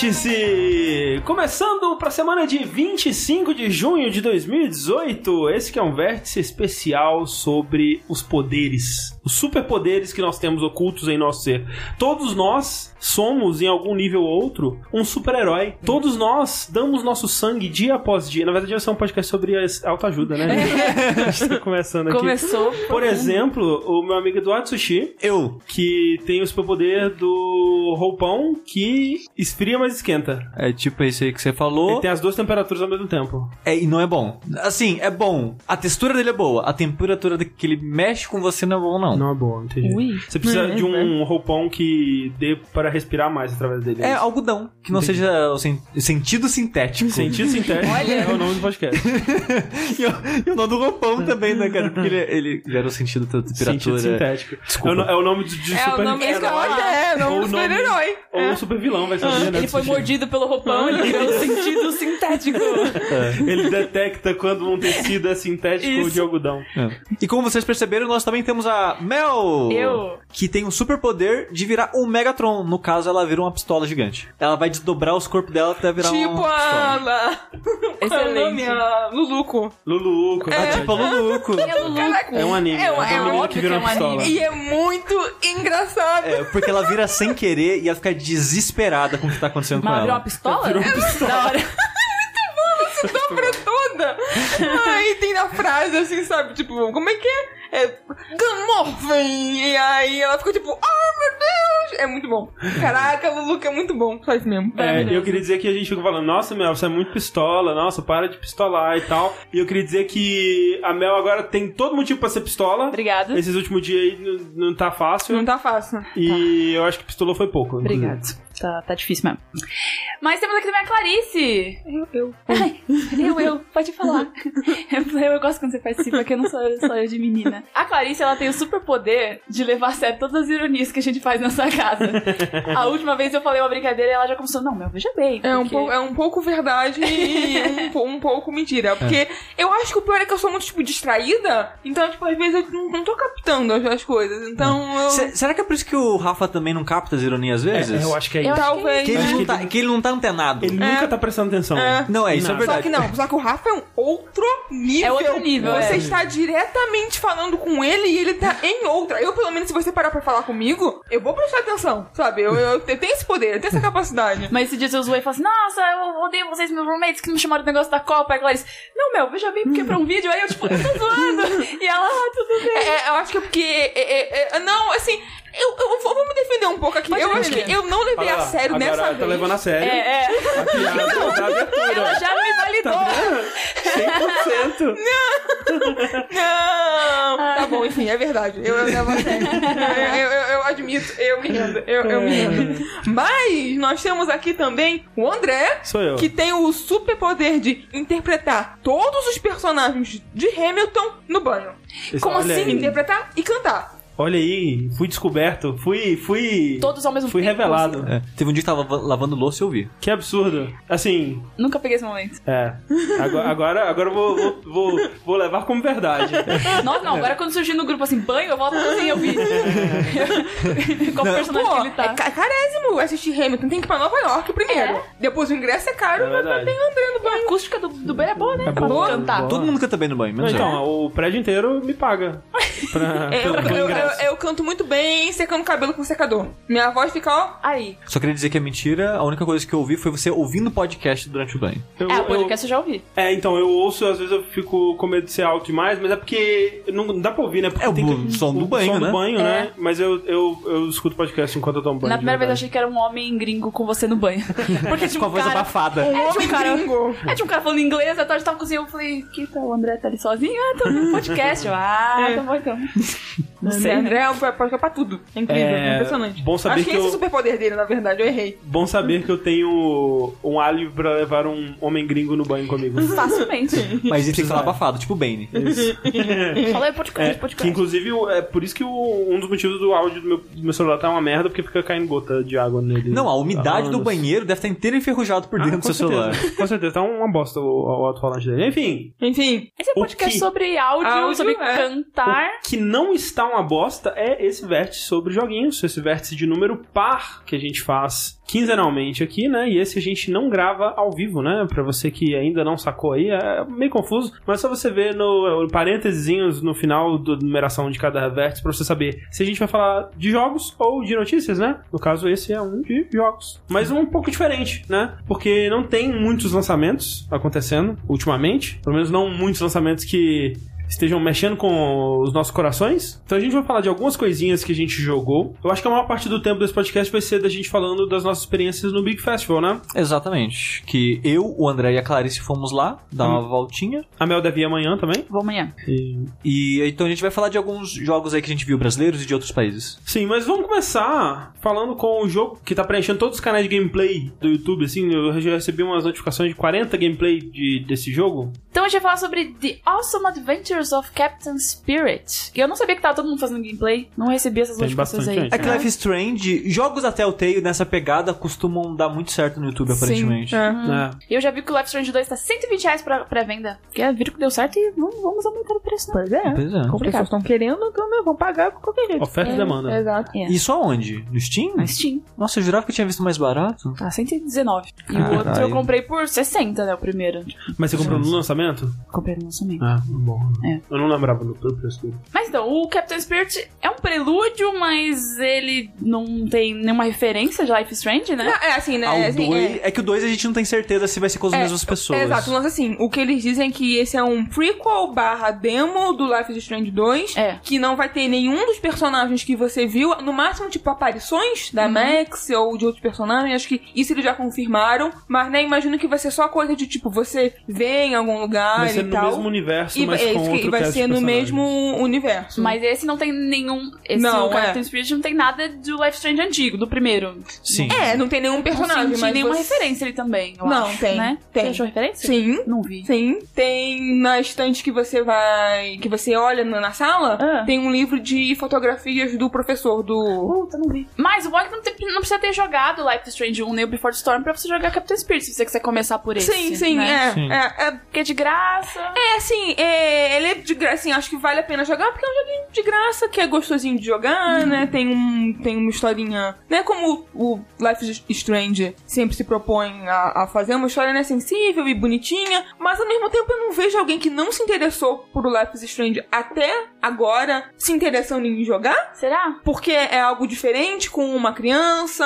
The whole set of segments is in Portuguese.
Vértice! Começando para a semana de 25 de junho de 2018. Esse que é um vértice especial sobre os poderes, os superpoderes que nós temos ocultos em nosso ser. Todos nós somos, em algum nível ou outro, um super-herói. Todos nós damos nosso sangue dia após dia. Na verdade, vai ser um podcast sobre autoajuda, né? A gente tá começando aqui. Começou. Por exemplo, o meu amigo Eduardo Sushi, Eu. que tem o superpoder do roupão que esfria, mas esquenta. É tipo esse aí que você falou. Ele tem as duas temperaturas ao mesmo tempo. É, e não é bom. Assim, é bom. A textura dele é boa. A temperatura que ele mexe com você não é bom, não. Não é bom, entendi. Ui. Você precisa É, de um roupão que dê para respirar mais através dele. É isso. algodão. Que não seja o sen- sentido sintético. Sentido sintético é o nome do podcast. e, o, e o nome do roupão também, né, cara? Porque ele, ele gera o sentido da temperatura. Sentido sintético. Desculpa. É o, é o nome de, de É super o nome eu acho, é, o nome do super-herói. Ou um super vilão, vai saber, né? Ele foi mordido pelo roupão, ele criou um sentido sintético. Ele detecta quando um tecido é sintético ou Isso. de algodão. É. E como vocês perceberam, nós também temos a Mel! Eu. Que tem o superpoder de virar um Megatron. No caso, ela vira uma pistola gigante. Ela vai desdobrar os corpos dela até virar Tipo uma pistola. a... Qual é o nome? Excelente. A Luluco. Luluco. Ah, tipo a Luluco. É Lulu. É um anime. É, É, um- uma é óbvio que vira que é uma um pistola. anime. E é muito engraçado. É, porque ela vira sem querer e ela fica desesperada com o que tá acontecendo Mas com ela virou uma ela. pistola? Virou uma pistola. Dobra toda. Aí tem na frase assim, sabe? Tipo, como é que é? É. Gamorphin! E aí ela ficou tipo, oh meu Deus! É muito bom. Caraca, o Luluco é muito bom. Isso mesmo. É, eu queria dizer que a gente fica falando, nossa, Mel, você é muito pistola, nossa, para de pistolar e tal. E eu queria dizer que a Mel agora tem todo motivo pra ser pistola. Obrigada. Esses últimos dias aí não, não tá fácil. Não tá fácil. E eu acho que pistolou foi pouco. Obrigado. Tá, tá difícil mesmo. Mas temos aqui também a Clarice. Eu, eu. eu, eu. Pode falar. Eu, eu gosto quando você participa, porque eu não sou só eu de menina. A Clarice, ela tem o super poder de levar a sério todas as ironias que a gente faz nessa casa. A última vez eu falei uma brincadeira e ela já começou, não, meu, veja bem. É um, porque- pouco, é um pouco verdade e um, um pouco mentira. Porque eu acho que o pior é que eu sou muito, tipo, distraída. Então, tipo, às vezes eu não, não tô captando as, as coisas. Então, eu... Se- será que é por isso que o Rafa também não capta as ironias às vezes? É, eu acho que é Eu Talvez. Que ele, que tá, que ele não tá antenado. Ele nunca tá prestando atenção. É. Não, é, isso é verdade. Só que não, só que o Rafa é um outro nível. É outro nível, Você é. está diretamente falando com ele e ele tá em outra. Eu, pelo menos, se você parar pra falar comigo, eu vou prestar atenção, sabe? Eu, eu, eu tenho esse poder, eu tenho essa capacidade. Mas esse dia eu zoei e falei assim: Nossa, eu odeio vocês, meus roommates, que me chamaram do negócio da Copa. Aí Clarice, não, meu, veja bem, porque é pra um vídeo. Aí eu, tipo, eu tô zoando. E ela, ah, tudo bem. É, é, eu acho que é porque. é, é, é, não, assim, eu, eu vou, vou me defender um pouco aqui. Pode eu acho que eu não levei Olha a sério agora nessa tá vez. levando a sério. É, é. A piada da abertura. Ela já me validou. 100%. Não! Tá bom, enfim, é verdade. Eu, eu levo a sério. Eu, eu, eu admito, eu me rendo. Eu, eu me rendo. Mas nós temos aqui também o André, Sou eu. que tem o superpoder de interpretar todos os personagens de Hamilton no banho. Como Olha assim? aí. Interpretar e cantar. Olha aí, fui descoberto, fui, fui... Todos ao mesmo Fui tempo. revelado. É, teve um dia que tava lava- lavando louça e eu vi. Que absurdo. Assim, Nunca peguei esse momento. é. Agora, agora, agora eu vou, vou, vou, vou levar como verdade. Nossa, não, agora quando surgiu no grupo assim, banho, eu volto assim, eu vi. Qual personagem Pô, que ele tá? é ca- carésimo assistir Hamilton. Tem que ir pra Nova York primeiro. É? Depois o ingresso é caro, É mas tem André no A banho. acústica do, do banho é boa, né? É pra boa, cantar. boa. Todo mundo canta bem no banho, menos eu. Então, o prédio inteiro me paga. Pra, É, Eu, pelo eu, eu, eu canto muito bem secando o cabelo com secador. Minha voz fica, ó. Aí. Só queria dizer que é mentira. A única coisa que eu ouvi foi você ouvindo podcast durante o banho. Eu- É, eu- o podcast eu já ouvi. É, então, eu ouço, às vezes eu fico com medo de ser alto demais, mas é porque não dá pra ouvir, né? Porque É o bu- som do o banho, som né? do banho, É. né? Mas eu, eu, eu escuto podcast enquanto eu tomo banho. Na de primeira vez eu achei que era um homem gringo com você no banho. Porque tinha Com um a voz cara... abafada. É, tinha um Homem cara... gringo. É, tinha um cara falando inglês, a tarde tava cozinhando, eu falei, que tá, o André tá ali sozinho? Ah, tô no podcast. Eu, ah, É. tá bom então. Não sei, né? É um pode pra tudo. É incrível, É, é impressionante. bom saber Acho que, que esse é eu- o superpoder dele, na verdade. Eu errei. Bom saber que eu tenho um alívio pra levar um homem gringo no banho comigo. Facilmente. Mas ele tem que falar abafado, tipo o Bane. Falei é podcast, É, podcast. que inclusive é por isso que o- um dos motivos do áudio do meu, do meu celular tá uma merda, porque fica caindo gota de água nele. Não, a umidade Ah, do banheiro deve estar inteiro enferrujado por Ah, dentro com do seu certeza. celular. Com certeza, tá uma bosta o, o alto-falante dele. Enfim, Enfim. Esse é um O podcast que- sobre áudio, Áudio, sobre é. cantar. o que não está uma bosta é esse vértice sobre joguinhos, esse vértice de número par que a gente faz quinzenalmente aqui, né? E esse a gente não grava ao vivo, né? Pra você que ainda não sacou aí, é meio confuso, mas só você ver no, no parênteses no final da numeração de cada vértice pra você saber se a gente vai falar de jogos ou de notícias, né? No caso, esse é um de jogos. Mas um pouco diferente, né? Porque não tem muitos lançamentos acontecendo ultimamente, pelo menos não muitos lançamentos que estejam mexendo com os nossos corações. Então a gente vai falar de algumas coisinhas que a gente jogou. Eu acho que a maior parte do tempo desse podcast vai ser da gente falando das nossas experiências no Big Festival, né? Exatamente. Que eu, o André e a Clarice fomos lá, dar uma voltinha. A Mel deve ir amanhã também. Vou amanhã. E- E então a gente vai falar de alguns jogos aí que a gente viu brasileiros e de outros países. Sim, mas vamos começar falando com o jogo que tá preenchendo todos os canais de gameplay do YouTube, assim, eu já recebi umas notificações de 40 gameplay de, desse jogo. Então a gente vai falar sobre The Awesome Adventures of Captain Spirit. Que eu não sabia que tava todo mundo fazendo gameplay. Não recebi essas notificações aí. gente. É que Life is Strange, jogos da Telltale nessa pegada costumam dar muito certo no YouTube, aparentemente. Sim, é. né? Eu já vi que o Life is Strange 2 tá 120 reais pra pré-venda. Porque é, viram que deu certo e não vamos aumentar o preço. não. Pois é. Pois é. Complicado. estão querendo, então né, vão pagar por qualquer jeito. Oferta e demanda. Exato. É. Isso aonde? No Steam? Na Steam. Nossa, eu jurava que eu tinha visto mais barato. Tá 119. E o Caralho. outro eu comprei por 60, né? O primeiro. Mas você comprou no lançamento? Comprei no lançamento. Ah, bom. É. Eu não lembrava do preço dele. Mas então, o Captain Spirit é um prelúdio, mas ele não tem nenhuma referência de Life is Strange, né? Não, é assim, né? Ah, o assim, dois- é. é. que o 2 a gente não tem certeza se vai ser com as É, mesmas pessoas. É, exato, mas assim, o que eles dizem é que esse é um prequel barra demo do Life is Strange 2. É. Que não vai ter nenhum dos personagens que você viu. No máximo, tipo, aparições da Uhum. Max ou de outros personagens. Acho que isso eles já confirmaram. Mas, né, imagino que vai ser só coisa de, tipo, você vê em algum lugar Vai ser e no tal. mesmo universo, e, mas é com e vai cast ser no mesmo universo. Mas esse não tem nenhum. Esse Não, o Captain é. Spirit não tem nada do Life Strange antigo, do primeiro. Sim. É, não tem nenhum Não personagem, senti mas nenhuma você- referência ali também. eu Não, acho, tem, Né? tem. Você achou referência? Sim. Não vi. Sim, tem na estante que você vai. que você olha na sala, Ah. tem um livro de fotografias do professor do. Puta, não vi. Mas o é que não, tem- não precisa ter jogado Life Strange 1 nem o Before the Storm pra você jogar Captain Spirit, se você quiser começar por esse. sim, sim, né? é, Sim. é, é. Porque é de graça. É, assim, é, ele é de graça, assim, acho que vale a pena jogar, porque é um joguinho de graça, que é gostosinho de jogar, né, tem, um, tem uma historinha, né, como o Life is Strange sempre se propõe a, a fazer, uma história, né, sensível e bonitinha, mas ao mesmo tempo eu não vejo alguém que não se interessou por o Life is Strange até agora se interessando em jogar, Será? porque é algo diferente com uma criança,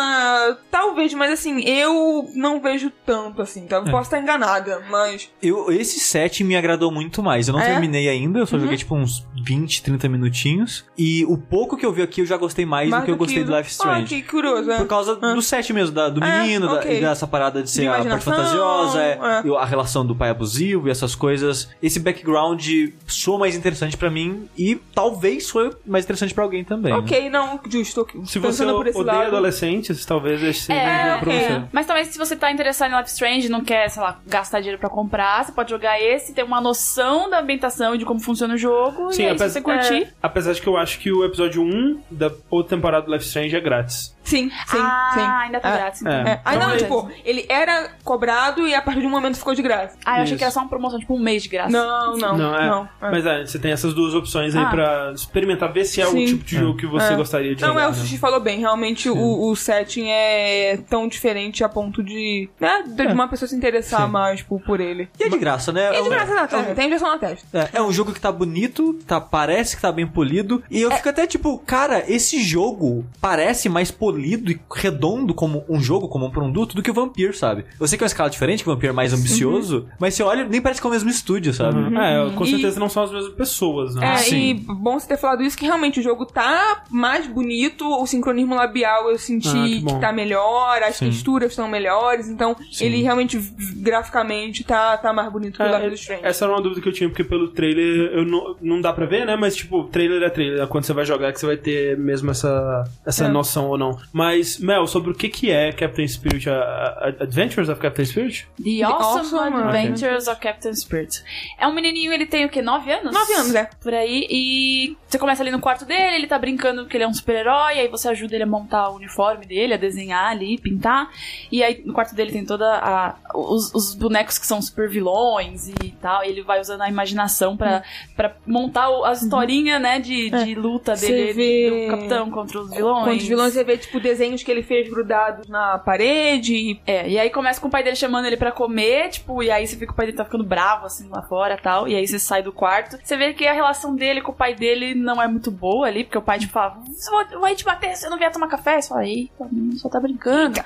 talvez, mas assim, eu não vejo tanto assim, tá? Eu posso estar enganada, mas Eu, esse set me agradou muito mais. Eu não É? terminei ainda, eu só Uhum. joguei tipo uns 20, 30 minutinhos. E o pouco que eu vi aqui eu já gostei mais, mais do que eu gostei do Life is Ah, Strange. que curioso, é. Por causa do set mesmo, da- do É, menino, da- ok. e dessa parada de ser De a parte fantasiosa, é, é. a relação do pai abusivo e essas coisas. Esse background soa mais interessante pra mim e talvez soe mais interessante pra alguém também. né? Ok, não, justo. Se você por esse odeia lado. adolescentes, talvez esse seja É, jogo pra você. Mas talvez se você tá interessado em Life Strange e não quer, sei lá, gastar dinheiro pra comprar, você pode jogar esse, ter uma noção da ambientação e de como funciona o jogo. Sim, e aí, se apesar- você curtir. é, apesar de que eu acho que o episódio 1 da outra temporada do Life Strange é grátis. Sim, sim, ah, sim. ainda tá É. grátis. Então. É. É. Ah, Então, não, é- tipo, ele era cobrado e a partir de um momento ficou de graça. Ah, eu achei Isso. que era só uma promoção, tipo um mês de graça. Não, não, Não, não. é. é. Mas é, você tem essas duas opções aí Ah. pra experimentar, ver se é Sim. o tipo de jogo que você É. gostaria de Não, jogar. é, o né? Sushi falou bem. Realmente o, o setting é tão diferente a ponto de. né? De É. uma pessoa se interessar Sim. mais por, por ele. E é de graça, né? E É de graça na é testa, tem injeção na testa. É, é um jogo que tá bonito, tá, parece que tá bem polido. E eu fico até tipo, cara, esse jogo parece mais polido e redondo como um jogo, como um produto, do que o Vampir, sabe? Eu sei que é uma escala diferente, que o Vampir é mais ambicioso, mas você olha, nem parece que é o mesmo estúdio, sabe? Uhum. É, com E- certeza não são as mesmas pessoas, né? É, sim. e bom você ter falado isso, que realmente o jogo tá mais bonito, o sincronismo labial eu senti Ah, que que, tá melhor, as Sim. texturas estão melhores, então Sim. ele realmente graficamente tá, tá mais bonito que o É, is Strange. essa era uma dúvida que eu tinha, porque pelo trailer eu não, não dá pra ver, né? Mas, tipo, trailer é trailer. é Quando você vai jogar que você vai ter mesmo essa, essa É. noção ou não. Mas, Mel, sobre o que que é Captain Spirit, a, a- Adventures of Captain Spirit? The, The Awesome, Awesome Adventures of Captain Spirit. É um menininho, ele tem o quê? 9 anos? Nove anos, é. Por aí. E você começa ali no quarto dele, ele tá brincando que ele é um super-herói, aí você ajuda ele a montar o uniforme dele, a desenhar ali, pintar. E aí no quarto dele tem toda a. os, os bonecos que são super vilões e tal. E ele vai usando a imaginação pra, pra montar o- as historinhas, né, de, de luta Você dele, vê- do capitão contra os vilões. Quando os vilões você vê, tipo, desenhos que ele fez grudados na parede. e- É, e aí começa com o pai dele chamando ele pra comer, tipo, e aí você vê que o pai dele tá ficando bravo, assim, lá fora tal, e aí você sai do quarto. Você vê que a relação dele com o pai dele não é muito boa ali, porque o pai, tipo, fala, "Vou- vai te bater, você não vier tomar café? Você fala, menino, só tá brincando.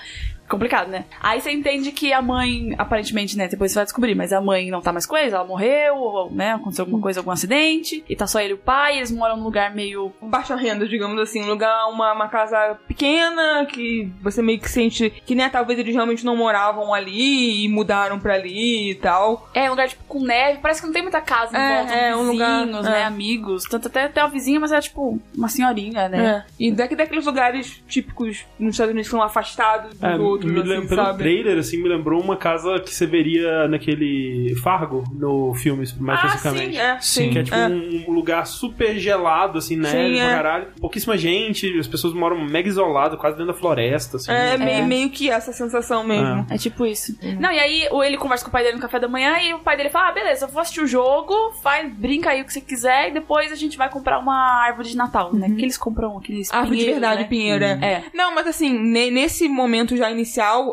Complicado, né? Aí você entende que a mãe, aparentemente, né, depois você vai descobrir, mas a mãe não tá mais com eles, ela morreu, ou, né, aconteceu alguma coisa, algum acidente, e tá só ele e o pai, eles moram num lugar meio baixa renda, digamos assim, um lugar, uma, uma casa pequena, que você meio que sente que, né, talvez eles realmente não moravam ali e mudaram pra ali e tal. É, um lugar tipo com neve, parece que não tem muita casa em É, volta, é, um lugar- vizinhos, é. né, amigos. Tanto até tem uma vizinha, mas é tipo uma senhorinha, né? É. E daqui daqueles lugares típicos nos Estados Unidos que são afastados dos É, outros, me assim, pelo sabe? trailer, assim, me lembrou uma casa que você veria naquele Fargo, no filme, mais Ah, especificamente. sim, é, sim. Que é tipo é. um lugar super gelado, assim, neve Sim, é. caralho. Pouquíssima gente, as pessoas moram mega isoladas, quase dentro da floresta, assim. É, né? meio, meio que essa sensação mesmo. É tipo isso. Não, e aí o- ele conversa com o pai dele no café da manhã e o pai dele fala: Ah, beleza, eu vou assistir o jogo, faz, brinca aí o que você quiser e depois a gente vai comprar uma árvore de Natal, né? Que eles compram aqueles Árvore de pinheiros, verdade, né? Pinheiro, é. É. Não, mas assim, ne- nesse momento já inicial,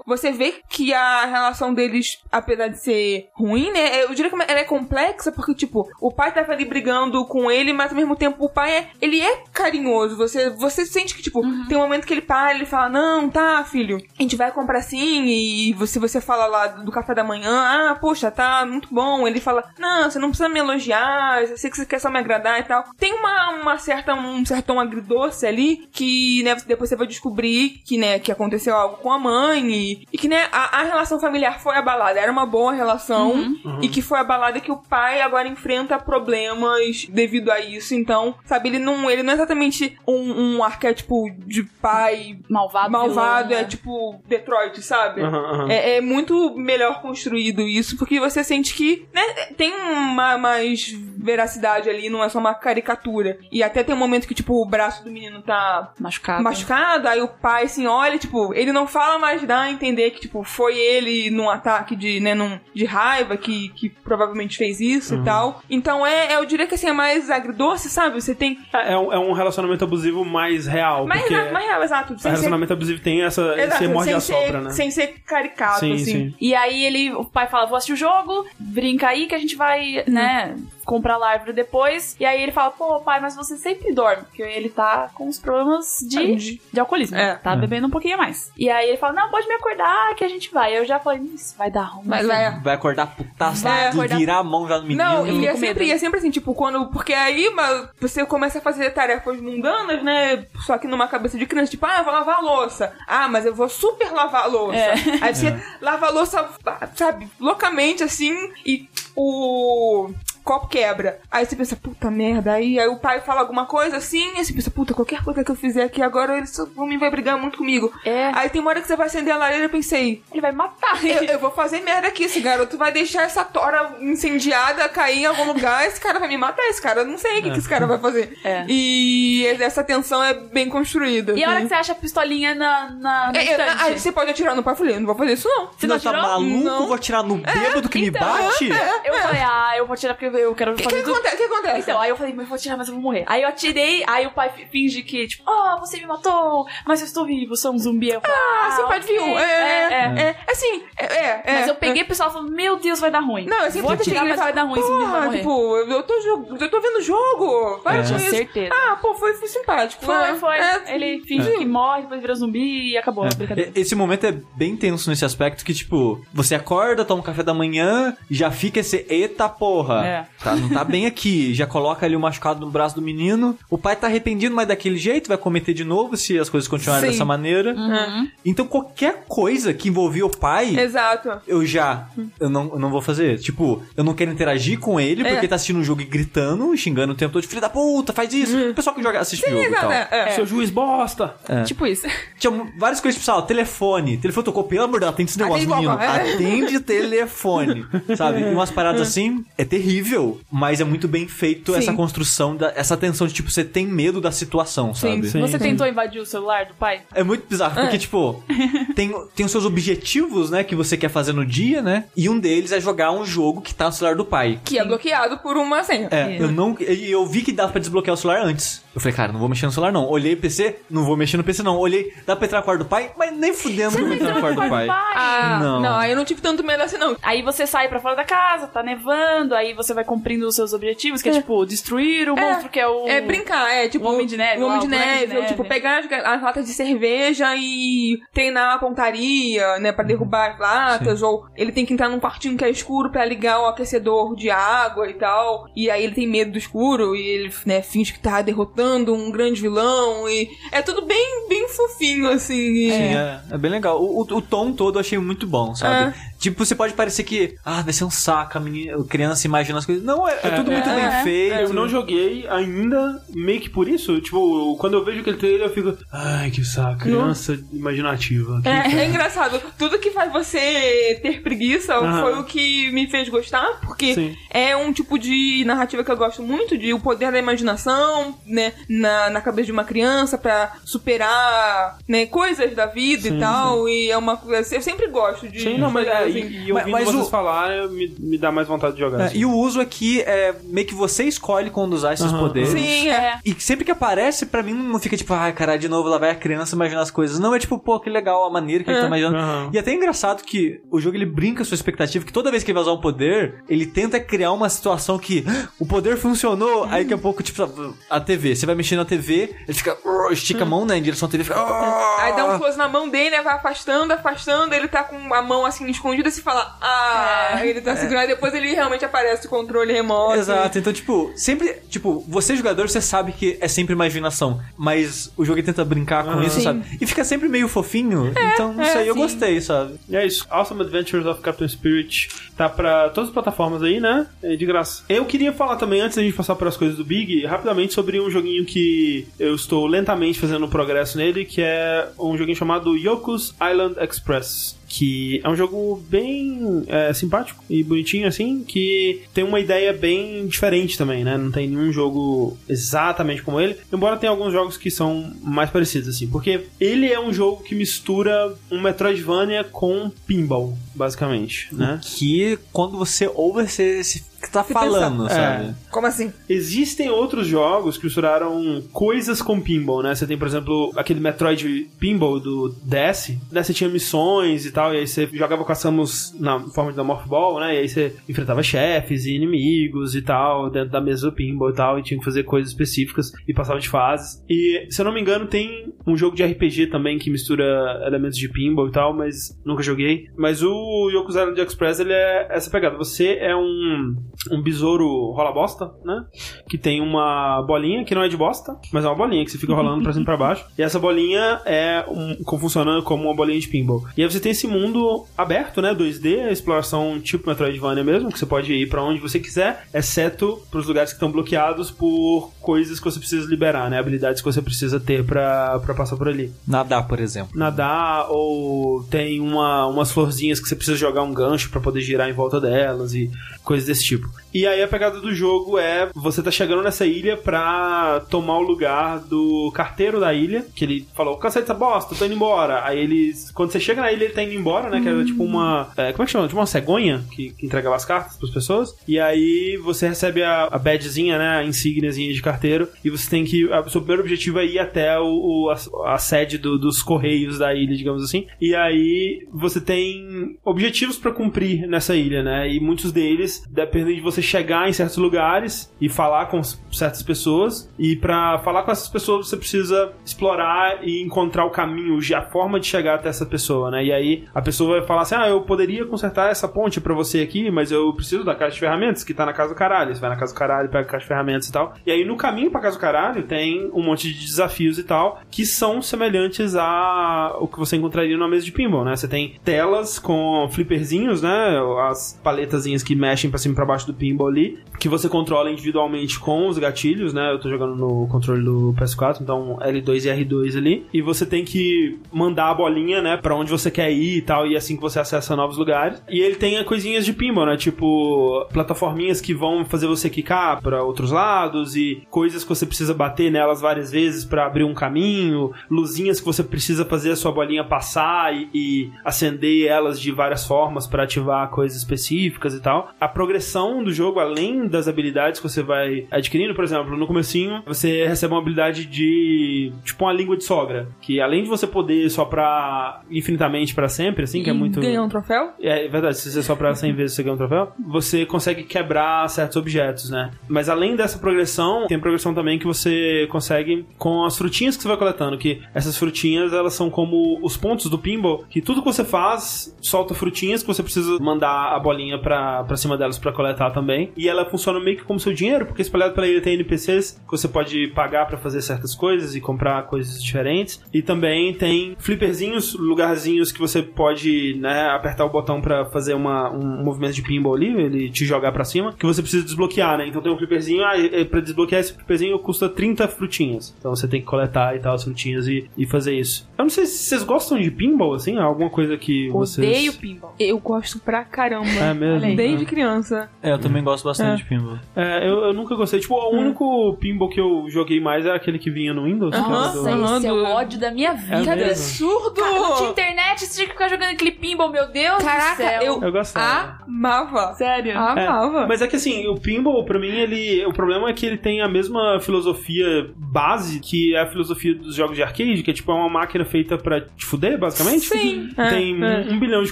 você vê que a relação deles, apesar de ser ruim, né? Eu diria que ela é complexa, porque, tipo, o pai tava ali brigando com ele, mas ao mesmo tempo o pai é. Ele é carinhoso. Você, você sente que, tipo, tem um momento que ele para ele fala: Não, tá, filho, a gente vai comprar sim. E você, você fala lá do café da manhã, ah, poxa, tá muito bom. Ele fala: Não, você não precisa me elogiar, eu sei que você quer só me agradar e tal. Tem uma, uma certa, um certo tom agridoce ali que, né, depois você vai descobrir que, né, que aconteceu algo com a mãe e, e que, né, a, a relação familiar foi abalada. Era uma boa relação e que foi abalada que o pai agora enfrenta problemas devido a isso. Então, sabe, ele não, ele não é exatamente um, um arquétipo de pai Malvado. malvado, vilão, é né? tipo Detroit, sabe? Aham, aham. É, é muito melhor construído isso, porque você sente que, né, tem uma mais veracidade ali, não é só uma caricatura. E até tem um momento que, tipo, o braço do menino tá Machucado. machucado, aí o pai, assim, olha, tipo, ele não fala, mas dá a entender que, tipo, foi ele num ataque de, né, num, de raiva que, que provavelmente fez isso Uhum. e tal. Então é, eu diria que, assim, é mais agridoce, sabe? Você tem... É, é um, é um relacionamento abusivo mais real. Mais, real, mais real, exato. o Sem ser, relacionamento abusivo tem essa, exato, esse morde sem a sopra, ser, né? sem ser caricato, Sim, assim. sim. E aí ele, o pai fala, vou assistir o jogo, brinca aí que a gente vai, né, comprar lá a árvore depois. E aí ele fala, pô, pai, mas você sempre dorme. Porque ele tá com os problemas de, De- de alcoolismo. É. Tá bebendo um pouquinho a mais. E aí ele fala, não, pode me acordar que a gente vai. Eu já falei, isso vai dar ruim. Mas vai, Vai acordar putaço Vai acordar- virar a mão já no menino. Não, e é sempre, é sempre assim, tipo, quando. Porque aí mas, você começa a fazer tarefas mundanas, né? Só que numa cabeça de criança, tipo, ah, eu vou lavar a louça. Ah, mas eu vou super lavar a louça. É. Aí você lava a louça, sabe, loucamente assim, e o copo quebra. Aí você pensa, puta merda. Aí, aí o pai fala alguma coisa assim, e você pensa, puta, qualquer coisa que eu fizer aqui agora, ele só- o homem vai brigar muito comigo. É. Aí tem uma hora que você vai acender a lareira e eu pensei, Ele vai matar. eu, eu vou fazer merda aqui, esse garoto vai deixar essa tora incendiada cair em algum lugar, esse cara vai me matar, esse cara, eu não sei o que, que esse cara vai fazer. É. E essa tensão é bem construída. E a hora que assim. você acha a pistolinha na, na, na É, é, aí você pode atirar no pai, eu falei, eu não vou fazer isso não. Você não tá atirou? maluco? Não. Vou atirar no bêbado que então, me bate? Eu falei, ah, eu vou tirar porque eu quero O que, fazer que acontece? O que acontece? Então, aí eu falei, mas eu vou tirar, mas eu vou morrer. Aí eu atirei, aí o pai fi- finge que, tipo, oh, você me matou, mas eu estou vivo, sou um zumbi. Eu falei, ah, ah, você pode ok. viu. É, é, é. é, assim, é, é, é. Mas eu peguei o pessoal e falei, meu Deus, vai dar ruim. Não, eu sempre vou que mas vai dar ruim, esse menino vai morrer. tipo, eu tô, eu tô vendo o jogo. Para É. com. Certeza. Ah, pô, foi, foi simpático. Foi, É, foi. é. Ele finge que morre, depois vira zumbi e acabou a brincadeira. E- Esse momento é bem tenso nesse aspecto que, tipo, você acorda, toma um café da manhã, já fica esse eita porra. É. É. Tá, não tá bem aqui. Já coloca ali o machucado no braço do menino. O pai tá arrependido, mas daquele jeito vai cometer de novo se as coisas continuarem Sim. dessa maneira. Uhum. Então qualquer coisa que envolvia o pai, Exato. eu já eu não, eu não vou fazer. Tipo, eu não quero interagir com ele É. porque tá assistindo um jogo e gritando, xingando o tempo todo, filho da puta, faz isso. O pessoal que joga assiste o jogo e Exato. tal. É. Seu juiz bosta. Tipo isso. Tinha várias coisas, tipo, sabe, telefone. Telefone tocou, pelo amor de Deus, atende esse negócio, Atende menino. é. Atende telefone. Sabe? E umas paradas assim, é terrível, mas é muito bem feito Sim. essa construção, da, essa tensão de, tipo, você tem medo da situação, sabe? sim. Você tentou invadir o celular do pai? É muito bizarro, porque, tipo, tem, tem os seus objetivos, né, que você quer fazer no dia, né? E um deles é jogar um jogo que tá no celular do pai. Que é bloqueado por uma senha. É, eu não. E eu vi que dava pra desbloquear o celular antes. Eu falei, cara, não vou mexer no celular, não. Olhei PC, não vou mexer no PC, não. Olhei, dá pra entrar no quarto do pai, mas nem fudendo que eu vou entrar no quarto do pai. Ah, Não. não. aí eu não tive tanto medo assim, não. Aí você sai pra fora da casa, tá nevando, aí você vai cumprindo os seus objetivos, que é, tipo, destruir o monstro que é o... É brincar, é tipo. O Homem de Neve O Homem lá, de o boneco de Neve, ou, neve. tipo, pegar as, as latas de cerveja e treinar a pontaria, né? Pra derrubar as latas. Ou ele tem que entrar num quartinho que é escuro pra ligar o aquecedor de água e tal. E aí ele tem medo do escuro e ele, né, finge que tá derrotando um grande vilão. E é tudo bem, bem fofinho, assim. Sim, é, é bem legal. O, o, o tom todo eu achei muito bom, sabe? Tipo, você pode parecer que, ah, vai ser um saco, a menina, a criança imagina as coisas. Não, é, é tudo muito é, bem é. feito. Eu não joguei ainda, meio que por isso. Tipo, quando eu vejo aquele trailer, eu fico. Ai, que saco, criança imaginativa. Que É, é engraçado. Tudo que faz você ter preguiça Aham. foi o que me fez gostar, porque Sim. é um tipo de narrativa que eu gosto muito, de o poder da imaginação, né, na, na cabeça de uma criança pra superar, né, coisas da vida Sim, e tal, e é uma coisa... Eu sempre gosto de... Sim, não, mas é. E, e Mas- ouvindo mas vocês o- falarem, me, me dá mais vontade de jogar. É, assim. e o uso aqui é meio que você escolhe quando usar esses Aham. poderes. Sim, é. É. E sempre que aparece, pra mim não fica tipo, ai, caralho, de novo lá vai a criança imaginar as coisas. Não, é tipo, pô, que legal a maneira que ele tá imaginando. Aham. E até é engraçado que o jogo ele brinca com a sua expectativa, que toda vez que ele vai usar um poder, ele tenta criar uma situação que "Ah, o poder funcionou, aí daqui a pouco, tipo, a TV, você vai mexer na TV, ele fica, "Urr", estica a mão, né, em direção à TV, fica. "Ah". Aí dá um close na mão dele, vai afastando, afastando, ele tá com a mão assim escondida e se fala, ah, ele tá segurando, e depois ele realmente aparece o controle remoto. Exato, então, tipo, sempre, tipo, você jogador, você sabe que é sempre imaginação, mas o jogo tenta brincar com Ah. isso, Sim. sabe? E fica sempre meio fofinho, então isso aí eu gostei, sabe? E é isso. Awesome Adventures of Captain Spirit tá pra todas as plataformas aí, né? É de graça. Eu queria falar também, antes da gente passar por as coisas do Big, rapidamente sobre um joguinho que eu estou lentamente fazendo um progresso nele, que é um joguinho chamado Yoku's Island Express. Que é um jogo bem é, simpático e bonitinho, assim, que tem uma ideia bem diferente também, né? Não tem nenhum jogo exatamente como ele, embora tenha alguns jogos que são mais parecidos, assim, porque ele é um jogo que mistura um Metroidvania com pinball, basicamente, né? Que quando você ouve, você, você tá falando, pensa- sabe? É. Como assim? Existem outros jogos que misturaram coisas com pinball, né? Você tem, por exemplo, aquele Metroid Pinball do DS. Você tinha missões e tal, e aí você jogava com a Samus na forma de Morph Ball, né? E aí você enfrentava chefes e inimigos e tal, dentro da mesa do pinball e tal, e tinha que fazer coisas específicas e passava de fases. E, se eu não me engano, tem um jogo de RPG também que mistura elementos de pinball e tal, mas nunca joguei. Mas o Yoku's Island Express, ele é essa pegada. Você é um, um besouro rola bosta, né? Que tem uma bolinha que não é de bosta, mas é uma bolinha que você fica rolando pra cima e pra baixo. E essa bolinha é um, funcionando como uma bolinha de pinball. E aí você tem esse mundo aberto, né? 2D, a exploração tipo Metroidvania mesmo, que você pode ir pra onde você quiser, exceto pros lugares que estão bloqueados por coisas que você precisa liberar, né? Habilidades que você precisa ter pra, pra passar por ali Nadar, por exemplo. nadar ou tem uma, umas florzinhas que você precisa jogar um gancho pra poder girar em volta delas e coisas desse tipo. E aí a pegada do jogo é você tá chegando nessa ilha pra tomar o lugar do carteiro da ilha, que ele falou, cansei dessa bosta, tô indo embora. Aí eles, quando você chega na ilha, ele tá indo embora, né, que era tipo uma, é, como é que chama? Tipo uma cegonha que, que entregava as cartas pras pessoas. E aí você recebe a, a badgezinha, né, a insígniazinha de carteiro, e você tem que, o seu primeiro objetivo é ir até o, o- a, a sede do- dos correios da ilha, digamos assim. E aí você tem objetivos pra cumprir nessa ilha, né? E muitos deles dependem de você chegar em certos lugares e falar com certas pessoas. E pra falar com essas pessoas você precisa explorar e encontrar o caminho, a forma de chegar até essa pessoa, né? E aí a pessoa vai falar assim: "Ah, eu poderia consertar essa ponte pra você aqui, mas eu preciso da caixa de ferramentas que tá na casa do caralho". Você vai na casa do caralho, pega a caixa de ferramentas e tal. E aí no caminho pra casa do caralho tem um monte de desafios e tal que são semelhantes a o que você encontraria numa mesa de pinball, né? Você tem telas com flipperzinhos, né? As paletazinhas que mexem pra cima e pra baixo do pinball ali, que você controla individualmente com os gatilhos, né? Eu tô jogando no controle do PS4, então L2 e R2 ali, e você tem que mandar a bolinha, né, Pra onde você quer ir e tal, e assim que você acessa novos lugares. E ele tem coisinhas de pinball, né? Tipo, plataforminhas que vão fazer você quicar pra outros lados e coisas que você precisa bater nelas várias vezes pra abrir um caminho, luzinhas que você precisa fazer a sua bolinha passar e, e acender elas de várias formas pra ativar coisas específicas e tal. A progressão do jogo, além das habilidades que você vai adquirindo, por exemplo, no comecinho, você recebe uma habilidade de tipo uma língua de sogra, que além de você poder soprar infinitamente pra sempre, assim, que é E muito Ganhar um troféu? é verdade, se você soprar 100 vezes você ganha um troféu, você consegue quebrar certos objetos, né? Mas além dessa progressão, tem progressão também que você consegue com as frutinhas que você vai coletando, que essas frutinhas, elas são como os pontos do pinball, que tudo que você faz, solta frutinhas que você precisa mandar a bolinha pra cima delas pra coletar também. E ela funciona meio que como seu dinheiro, porque espalhado pela ilha tem NPCs que você pode pagar pra fazer certas coisas e comprar coisas diferentes. E também tem flipperzinhos, lugarzinhos que você pode, né, apertar o botão pra fazer uma, um movimento de pinball ali, ele te jogar pra cima, que você precisa desbloquear, né? Então tem um flipperzinho, ah, pra desbloquear esse flipperzinho custa 30 frutinhas. Então você tem que coletar e tal as frutinhas e, e fazer isso. Eu não sei se vocês gostam de pinball, assim, alguma coisa que vocês... Odeio pinball. Eu gosto pra caramba. É mesmo? Desde criança. É, eu também gosto bastante de pinball. É, eu, eu nunca gostei. Tipo, o único pinball que eu joguei mais é aquele que vinha no Windows. que do- Nossa, esse é o do- ódio da minha vida. mesmo? Absurdo! Não tinha internet, você tinha que ficar jogando aquele pinball, meu Deus do Caraca, céu. eu, Eu gostava. amava. Sério? É, Amava. mas é que assim, o pinball, pra mim, ele. O problema é que ele tem a mesma filosofia base que é a filosofia dos jogos de arcade, que é tipo é uma máquina feita pra te fuder, basicamente. Sim. Tem É, é. um bilhão de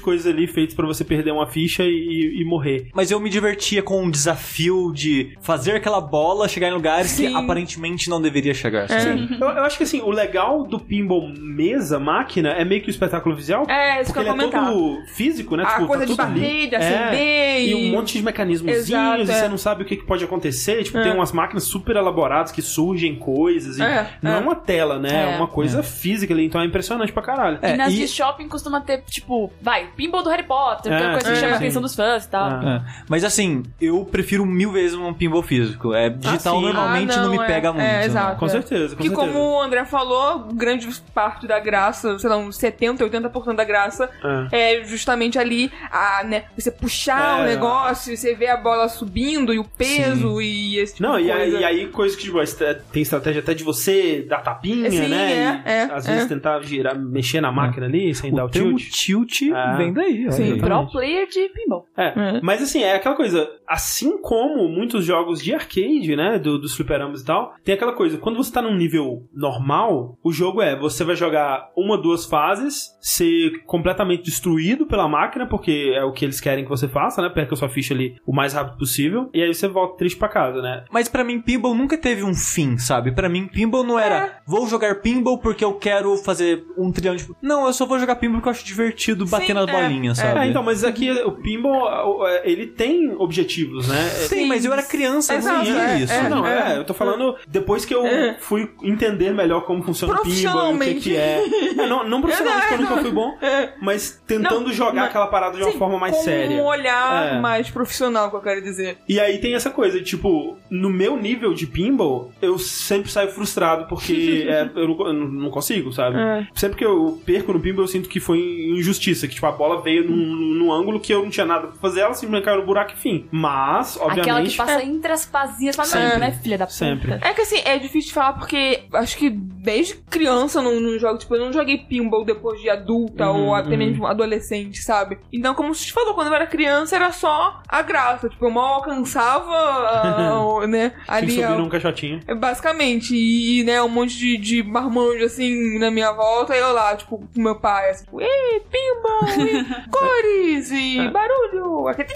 coisas ali feitas pra você perder uma ficha e, e morrer. Mas eu me divertia com o desafio de fazer aquela bola chegar em lugares que Sim. aparentemente não deveria chegar. É. Eu, eu acho que assim, o legal do pinball mesa, máquina, é meio que o espetáculo visual. É, isso que Porque eu ele ia é comentar. todo físico, né? A Tipo, coisa tá de tudo ali. bater, de É. acender E um monte de mecanismozinhos Exato, e é. você não sabe o que, que pode acontecer. Tipo, É. tem umas máquinas super elaboradas que surgem coisas. E É, não é. é. uma tela, né? É, É. uma coisa física ali. Então é impressionante pra caralho. E É, nas e- de shopping costuma ter, tipo, vai, pinball do Harry Potter, que é É, uma coisa que chama a atenção dos fãs e tal. É. É. Mas assim, eu prefiro mil vezes um pinball físico. É, digital sim. normalmente Ah, não, não, me é. pega É, muito. né? exato. Com É. certeza, com Que certeza. como o André falou, grande parte da graça, sei lá, uns 70, 80% da graça É. é justamente ali a, né, você puxar É. o negócio, você vê a bola subindo e o peso e esse tipo Não, de e aí, coisa. e aí coisas que tipo, tem estratégia até de você dar tapinha, Sim, né? é, e, é, às é. vezes tentar girar, mexer na máquina ali sem dar O o termo tilt. tilt Ah. vem daí. Sim. Pro player de pinball. É, É. mas assim, é aquela coisa, assim como muitos jogos de arcade, né, do, dos fliperamas e tal, tem aquela coisa, quando você tá num nível normal, o jogo é, você vai jogar uma, duas fases, ser completamente destruído pela máquina, porque é o que eles querem que você faça, né, perca sua ficha ali o mais rápido possível, e aí você volta triste pra casa, né. Mas pra mim, pinball nunca teve um fim, sabe? Pra mim, pinball não era vou jogar pinball porque eu quero fazer um trilhão de. Não, eu só vou jogar pinball porque eu acho divertido bater Sim, nas é, bolinhas, é. sabe? É, então, mas aqui o pinball, ele tem objetivos, né. Sim, mas eu era criança, eu não é, isso. é. não, é, eu tô falando depois que eu É. fui entender melhor como funciona o pinball, o que, que é. É, não, não profissionalmente, porque eu nunca fui bom, É. mas tentando Não, jogar mas- aquela parada de uma Sim, forma mais com séria. um olhar É. mais profissional, que eu quero dizer. E aí tem essa coisa, tipo, no meu nível de pinball, eu sempre saio frustrado porque é, eu, não, eu não consigo, sabe? É. Sempre que eu perco no pinball, eu sinto que foi injustiça, que tipo, a bola veio num, num ângulo que eu não tinha nada pra fazer, ela simplesmente caiu no buraco e fim. Mas, obviamente... Aquela que passa entre as pazinhas, Sempre. não, né, filha da puta. Sempre. É que assim, é difícil de falar porque acho que desde criança não, não jogo. Tipo, eu não joguei pinball depois de adulta Uhum, ou até uhum. mesmo adolescente, sabe? Então, como você falou, quando eu era criança era só a graça. Tipo, eu mal alcançava, ah, né? Ali subir num caixotinho. é, Basicamente, e né, um monte de, de marmanjo assim na minha volta, e eu lá, tipo, com meu pai, assim, tipo, ei, pinball, e cores, e É. barulho, aquele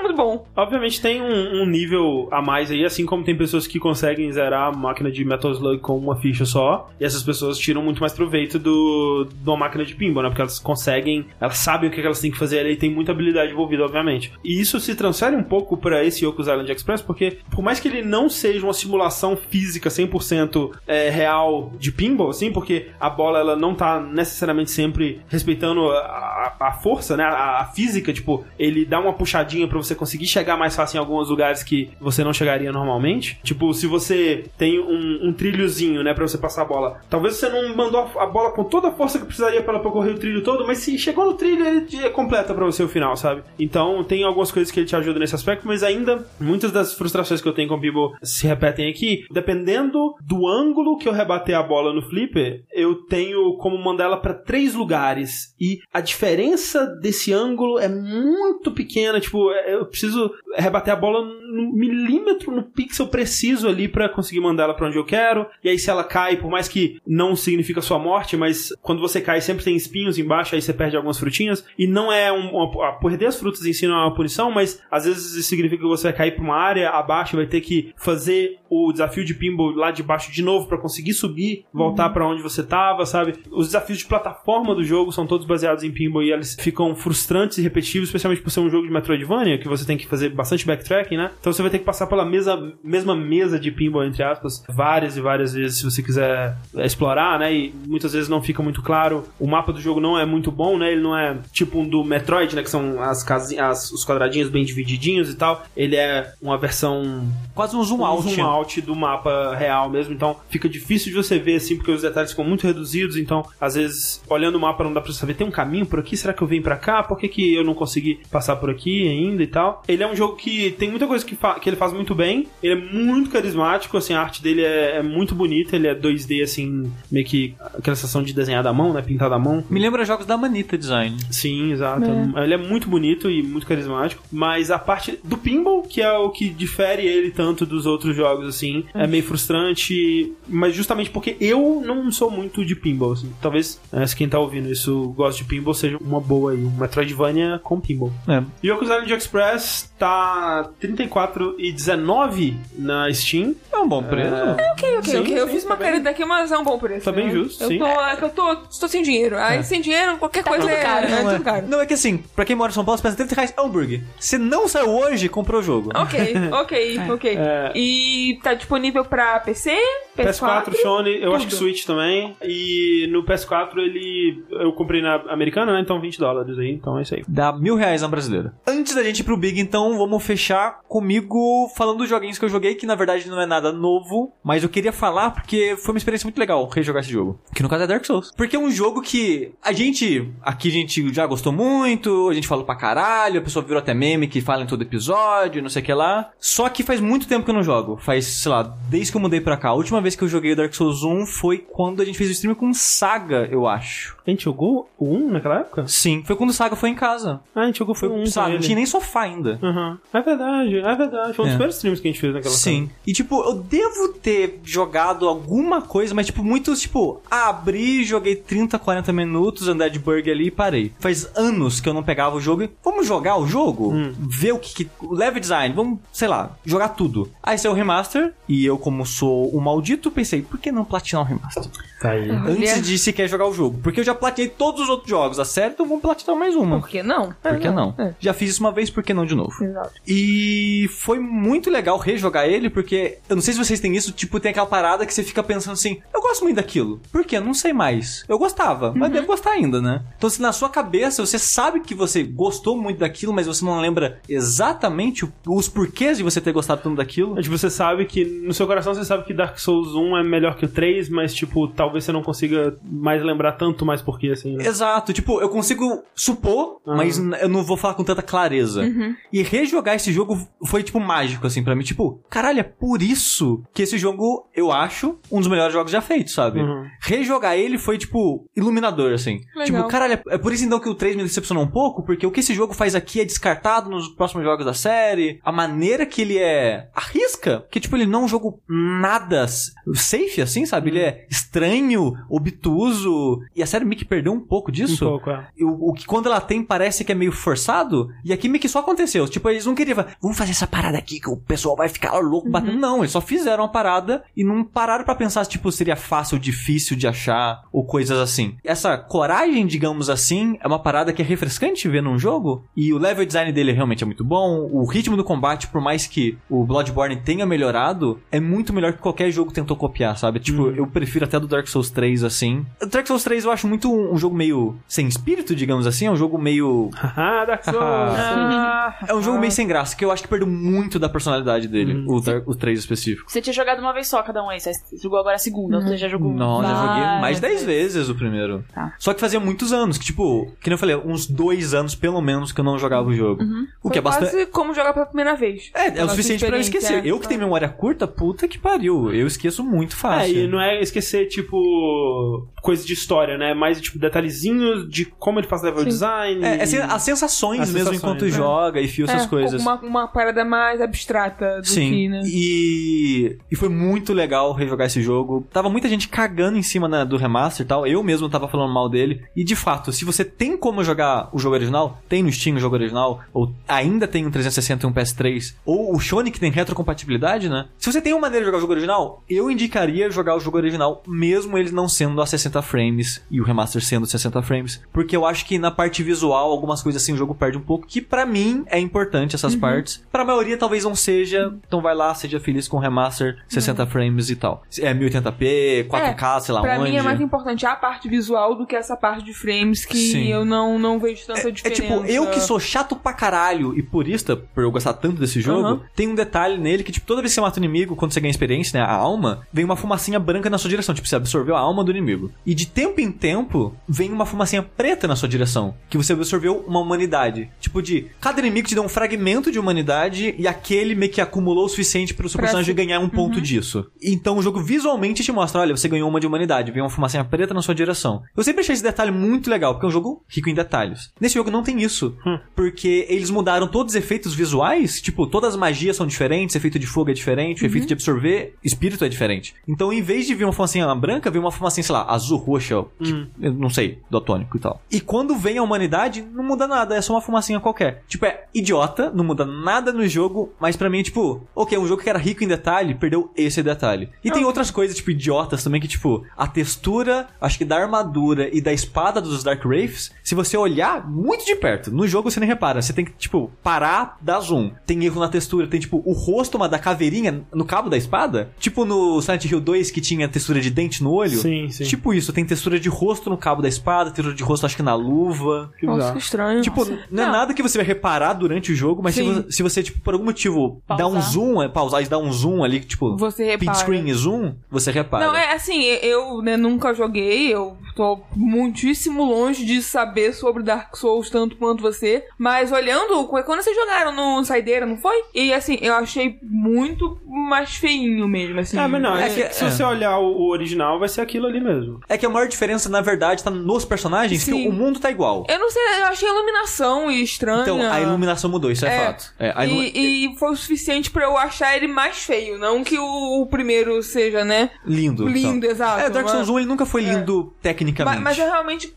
muito bom. Obviamente tem um, um nível a mais aí, assim como tem pessoas que conseguem zerar a máquina de Metal Slug com uma ficha só, e essas pessoas tiram muito mais proveito do, de uma máquina de pinball, né? Porque elas conseguem, elas sabem o que elas têm que fazer ali e tem muita habilidade envolvida, obviamente. E isso se transfere um pouco pra esse Yoku's Island Express, porque por mais que ele não seja uma simulação física 100% é, real de pinball, assim, porque a bola ela não tá necessariamente sempre respeitando a, a- a força, né? A, a física, tipo, ele dá uma puxadinha pra você conseguir chegar mais fácil em alguns lugares que você não chegaria normalmente. Tipo, se você tem um, um trilhozinho, né, pra você passar a bola, talvez você não mandou a, bola com toda a força que precisaria pra ela percorrer o trilho todo, mas se chegou no trilho, ele te- completa pra você o final, sabe? Então, tem algumas coisas que ele te ajuda nesse aspecto, mas ainda muitas das frustrações que eu tenho com o Pinball se repetem aqui. Dependendo do ângulo que eu rebater a bola no flipper, eu tenho como mandar ela pra três lugares. E a diferença desse ângulo é muito pequena. Tipo, é- eu preciso rebater a bola no milímetro, no pixel preciso ali pra conseguir mandar ela pra onde eu quero. E aí, se ela cai, por mais que não significa sua morte, mas quando você cai sempre tem espinhos embaixo, aí você perde algumas frutinhas. E não é um, uma, perder as frutas em si não é uma punição, mas às vezes isso significa que você vai cair pra uma área abaixo e vai ter que fazer o desafio de pinball lá de baixo de novo pra conseguir subir, voltar pra onde você tava, sabe? Os desafios de plataforma do jogo são todos baseados em pinball e eles ficam frustrantes e repetitivos, especialmente por ser um jogo de Metroidvania, que você tem que fazer bastante backtracking, né? Então você vai ter que passar pela mesa, mesma mesa de pinball, entre aspas, várias e várias vezes se você quiser é, explorar, né? E muitas vezes não fica muito claro. O mapa do jogo não é muito bom, né? Ele não é tipo um do Metroid, né? Que são as casinhas, os quadradinhos bem divididinhos e tal. Ele é uma versão Quase um zoom um out. zoom out do mapa real mesmo, então fica difícil de você ver assim, porque os detalhes ficam muito reduzidos, então às vezes olhando o mapa não dá pra saber, tem um caminho por aqui, será que eu venho pra cá? Por que, que eu não consegui passar por aqui ainda e tal? Ele é um jogo que tem muita coisa que, que ele faz muito bem, ele é muito carismático, assim, a arte dele é, é muito bonita, ele é 2D assim, meio que aquela sensação de desenhar da mão, né, pintar à mão. Me lembra jogos da Manita Design. Sim, exato. Ele é muito bonito e muito carismático. Mas a parte do pinball, que é o que difere ele tanto dos outros jogos, assim, é meio frustrante. Mas justamente porque eu não sou muito de pinball, assim. Talvez, eh, se quem tá ouvindo isso gosta de pinball, seja uma boa aí. Um Metroidvania com pinball. É. Yoku's Island Express tá R$34,19 na Steam. É um bom preço. Ok, ok, Sim, ok. Eu sim, fiz tá uma bem. caridade aqui, mas é um bom preço. Tá bem né? justo, eu sim. Tô, é que eu tô, estou sem dinheiro. Aí sem dinheiro, qualquer coisa tudo é, caro. é Não, é. tudo caro. Não, é que assim, pra quem mora em São Paulo, você pensa 30 reais é hambúrguer. Se não saiu hoje, comprou o jogo. Ok, ok, ok. É. E tá disponível pra PC, PS4, PS4, Sony, eu acho que tudo. Switch também. E no PS4 ele. Eu comprei na americana, né? Então 20 dólares aí, então é isso aí. Dá mil reais na brasileira. Antes da gente ir pro Big, então, vamos fechar comigo falando dos joguinhos que eu joguei, que na verdade não é nada novo, mas eu queria falar porque foi uma experiência muito legal rejogar esse jogo. Que no caso é Dark Souls. Porque é um jogo que a gente, aqui a gente já gostou muito, a gente falou pra caralho, a pessoa virou até meme que fala em todo episódio, não sei o que lá. Só que faz muito tempo que eu não jogo. Faz, sei lá, desde que eu mudei pra cá. A última vez que eu joguei Dark Souls 1 foi quando a gente fez o stream com Saga, eu acho. A gente jogou o 1 naquela época? Sim, foi quando o Saga foi em casa. Ah, a gente jogou foi o 1 Saga, não tinha nem sofá ainda. Aham. É verdade, é verdade. Foi um dos É. primeiros streams que a gente fez naquela Sim. E tipo, eu devo ter jogado alguma coisa, mas tipo, muitos, tipo, abri, joguei 30, 40 minutos, andar de burger ali e parei. Faz anos que eu não pegava o jogo e vamos jogar o jogo? Ver o que, que. O level design, vamos, sei lá, jogar tudo. Aí saiu o remaster, e eu, como sou um maldito, pensei, por que não platinar o remaster? Tá aí. Antes de sequer jogar o jogo. Porque eu já platinei todos os outros jogos da série, então vamos platinar mais uma. Por que não? Por que não? É. Já fiz isso uma vez, por que não de novo? Exato. E foi muito legal rejogar ele, porque eu não sei se vocês têm isso, tipo, tem aquela parada que você fica pensando assim, eu gosto muito daquilo. Por quê? Não sei mais. Eu gostava, mas devo gostar ainda, né? Então, se na sua cabeça você sabe que você gostou muito daquilo, mas você não lembra exatamente os porquês de você ter gostado tanto daquilo. É, Tipo, você sabe que, no seu coração, você sabe que Dark Souls Souls 1 é melhor que o 3, mas, tipo, talvez você não consiga mais lembrar tanto mais porquê, assim, né? Exato, tipo, eu consigo supor, Uhum. mas eu não vou falar com tanta clareza. E rejogar esse jogo foi, tipo, mágico, assim, pra mim. Tipo, caralho, é por isso que esse jogo, eu acho, um dos melhores jogos já feitos, sabe? Uhum. Rejogar ele foi, tipo, iluminador, assim. Legal. Tipo, caralho, é- é por isso então que o 3 me decepcionou um pouco, porque o que esse jogo faz aqui é descartado nos próximos jogos da série. A maneira que ele é arrisca, que, tipo, ele não é um jogo nada safe, assim, sabe? Ele é estranho, obtuso. E a série meio que perdeu um pouco Um disso. pouco, é. O, o que quando ela tem parece que é meio forçado, e aqui meio que só aconteceu. Tipo, eles não queriam, vamos fazer essa parada aqui que o pessoal vai ficar louco batendo. Não, eles só fizeram a parada e não pararam pra pensar, tipo, seria fácil ou difícil de achar, ou coisas assim. Essa coragem, digamos assim, é uma parada que é refrescante ver num jogo, e o level design dele realmente é muito bom. O ritmo do combate, por mais que o Bloodborne tenha melhorado, é muito melhor que qualquer jogo tentou copiar, sabe? Tipo, eu prefiro até do Dark Souls 3, assim. O Dark Souls 3 eu acho muito um, um jogo meio sem espírito, digamos assim. É um jogo meio. Dark Souls. Ah, É um jogo meio sem graça, que eu acho que perdeu muito da personalidade dele, o, Dark, o 3 específico. Você tinha jogado uma vez só cada um aí, você jogou agora a segunda, ou você já jogou Não, já joguei mais 10 vezes. o primeiro. Tá. Só que fazia muitos anos, que tipo, que nem eu falei, uns dois anos pelo menos que eu não jogava o jogo. O que foi é bastante. quase como jogar pela primeira vez. É, é o suficiente pra eu esquecer. Eu que é. tenho memória curta, puta que pariu. Eu esqueço muito É, fácil. e não é esquecer, tipo, coisa de história, né? Mais, tipo, detalhezinhos de como ele faz level design. É, é as sensações As mesmo sensações, enquanto né? joga e fio essas É, coisas. Uma, uma parada mais abstrata do Sim, que, né? e, e foi muito legal rejogar esse jogo. Tava muita gente cagando em cima né, do remaster e tal. Eu mesmo tava falando mal dele. E de fato, se você tem como jogar o jogo original, tem no Steam o jogo original, ou ainda tem um 360 e um PS3, ou o Shone que tem retrocompatibilidade, né? Se você tem uma maneira de jogar o jogo original, eu indicaria jogar o jogo original, mesmo ele não sendo a 60 frames e o remaster sendo 60 frames. Porque eu acho que na parte visual, algumas coisas assim o jogo perde um pouco, que pra mim é importante essas partes. Pra maioria talvez não seja, então vai lá, seja feliz com o remaster 60 frames e tal. É 1080p, 4K, sei lá Pra onde. mim é mais importante a parte visual do que essa parte de frames que Sim. eu não, não vejo tanta É diferença. tipo, eu que sou chato pra caralho e purista, por eu gostar tanto desse jogo, Aham. tem um detalhe nele que, tipo, toda vez que você mata o inimigo, quando você ganha experiência, né, a alma, vem uma fumacinha branca na sua direção. Tipo, você absorveu a alma do inimigo. E de tempo em tempo, vem uma fumacinha preta na sua direção, que você absorveu uma humanidade. Tipo, de cada inimigo te dá um fragmento de humanidade e aquele meio que acumulou o suficiente pro seu Pra personagem se- ganhar um ponto disso. Então o jogo visualmente te mostra, olha, você ganhou uma de humanidade, vem uma fumacinha preta na sua direção. Eu sempre achei esse detalhe muito legal, porque é um jogo rico em detalhes. Nesse jogo não tem isso, porque eles mudaram todos os efeitos visuais, tipo, todas as magias são diferentes, efeito de fogo é diferente, o efeito de absorver espírito é diferente. Então, em vez de vir uma fumacinha branca, vem uma fumacinha, sei lá, azul, roxa, que, eu não sei, daltônico e tal. E quando vem a humanidade, não muda nada, é só uma fumacinha qualquer. Tipo, é idiota, não muda nada no jogo, mas pra mim tipo, ok, um jogo que era rico em detalhe, perdeu esse detalhe. E tem outras coisas, tipo, idiotas também, que tipo, a textura, acho que da armadura e da espada dos Dark Wraiths, se você olhar muito de perto, no jogo você nem repara, você tem que, tipo, parar, dar zoom. Tem erro na textura, tem, tipo, o rosto, uma da caveirinha no cabo da espada, tipo no Silent Hill 2 que tinha textura de dente no olho. Sim, sim. Tipo isso, tem textura de rosto no cabo da espada, textura de rosto acho que na luva. Que Nossa, que estranho. Tipo, não é Não. nada que você vai reparar durante o jogo, mas se você, se você, tipo, por algum motivo dá um Pausar. zoom, é, pausar e dar um zoom ali, tipo, Você repara. pin screen e zoom, você repara. Não, é assim, eu né, nunca joguei, eu tô muitíssimo longe de saber sobre Dark Souls tanto quanto você, mas olhando, quando vocês jogaram no Saideira, não foi? E assim, eu achei muito mais feinho mesmo, assim. Ah, mas não, é, É que- se é. você olhar o, o original, vai ser aquilo ali mesmo. É que a maior diferença, na verdade, tá nos personagens, que Sim. o mundo tá igual. Eu não sei, eu achei a iluminação estranha. Então, a iluminação mudou, isso é, É. fato. É, E, e foi o suficiente pra eu achar ele mais feio, não que o, o primeiro seja, né? Lindo. Lindo, então. exato. É, Dark Souls 1 ele nunca foi lindo tecnicamente. Mas, mas eu realmente,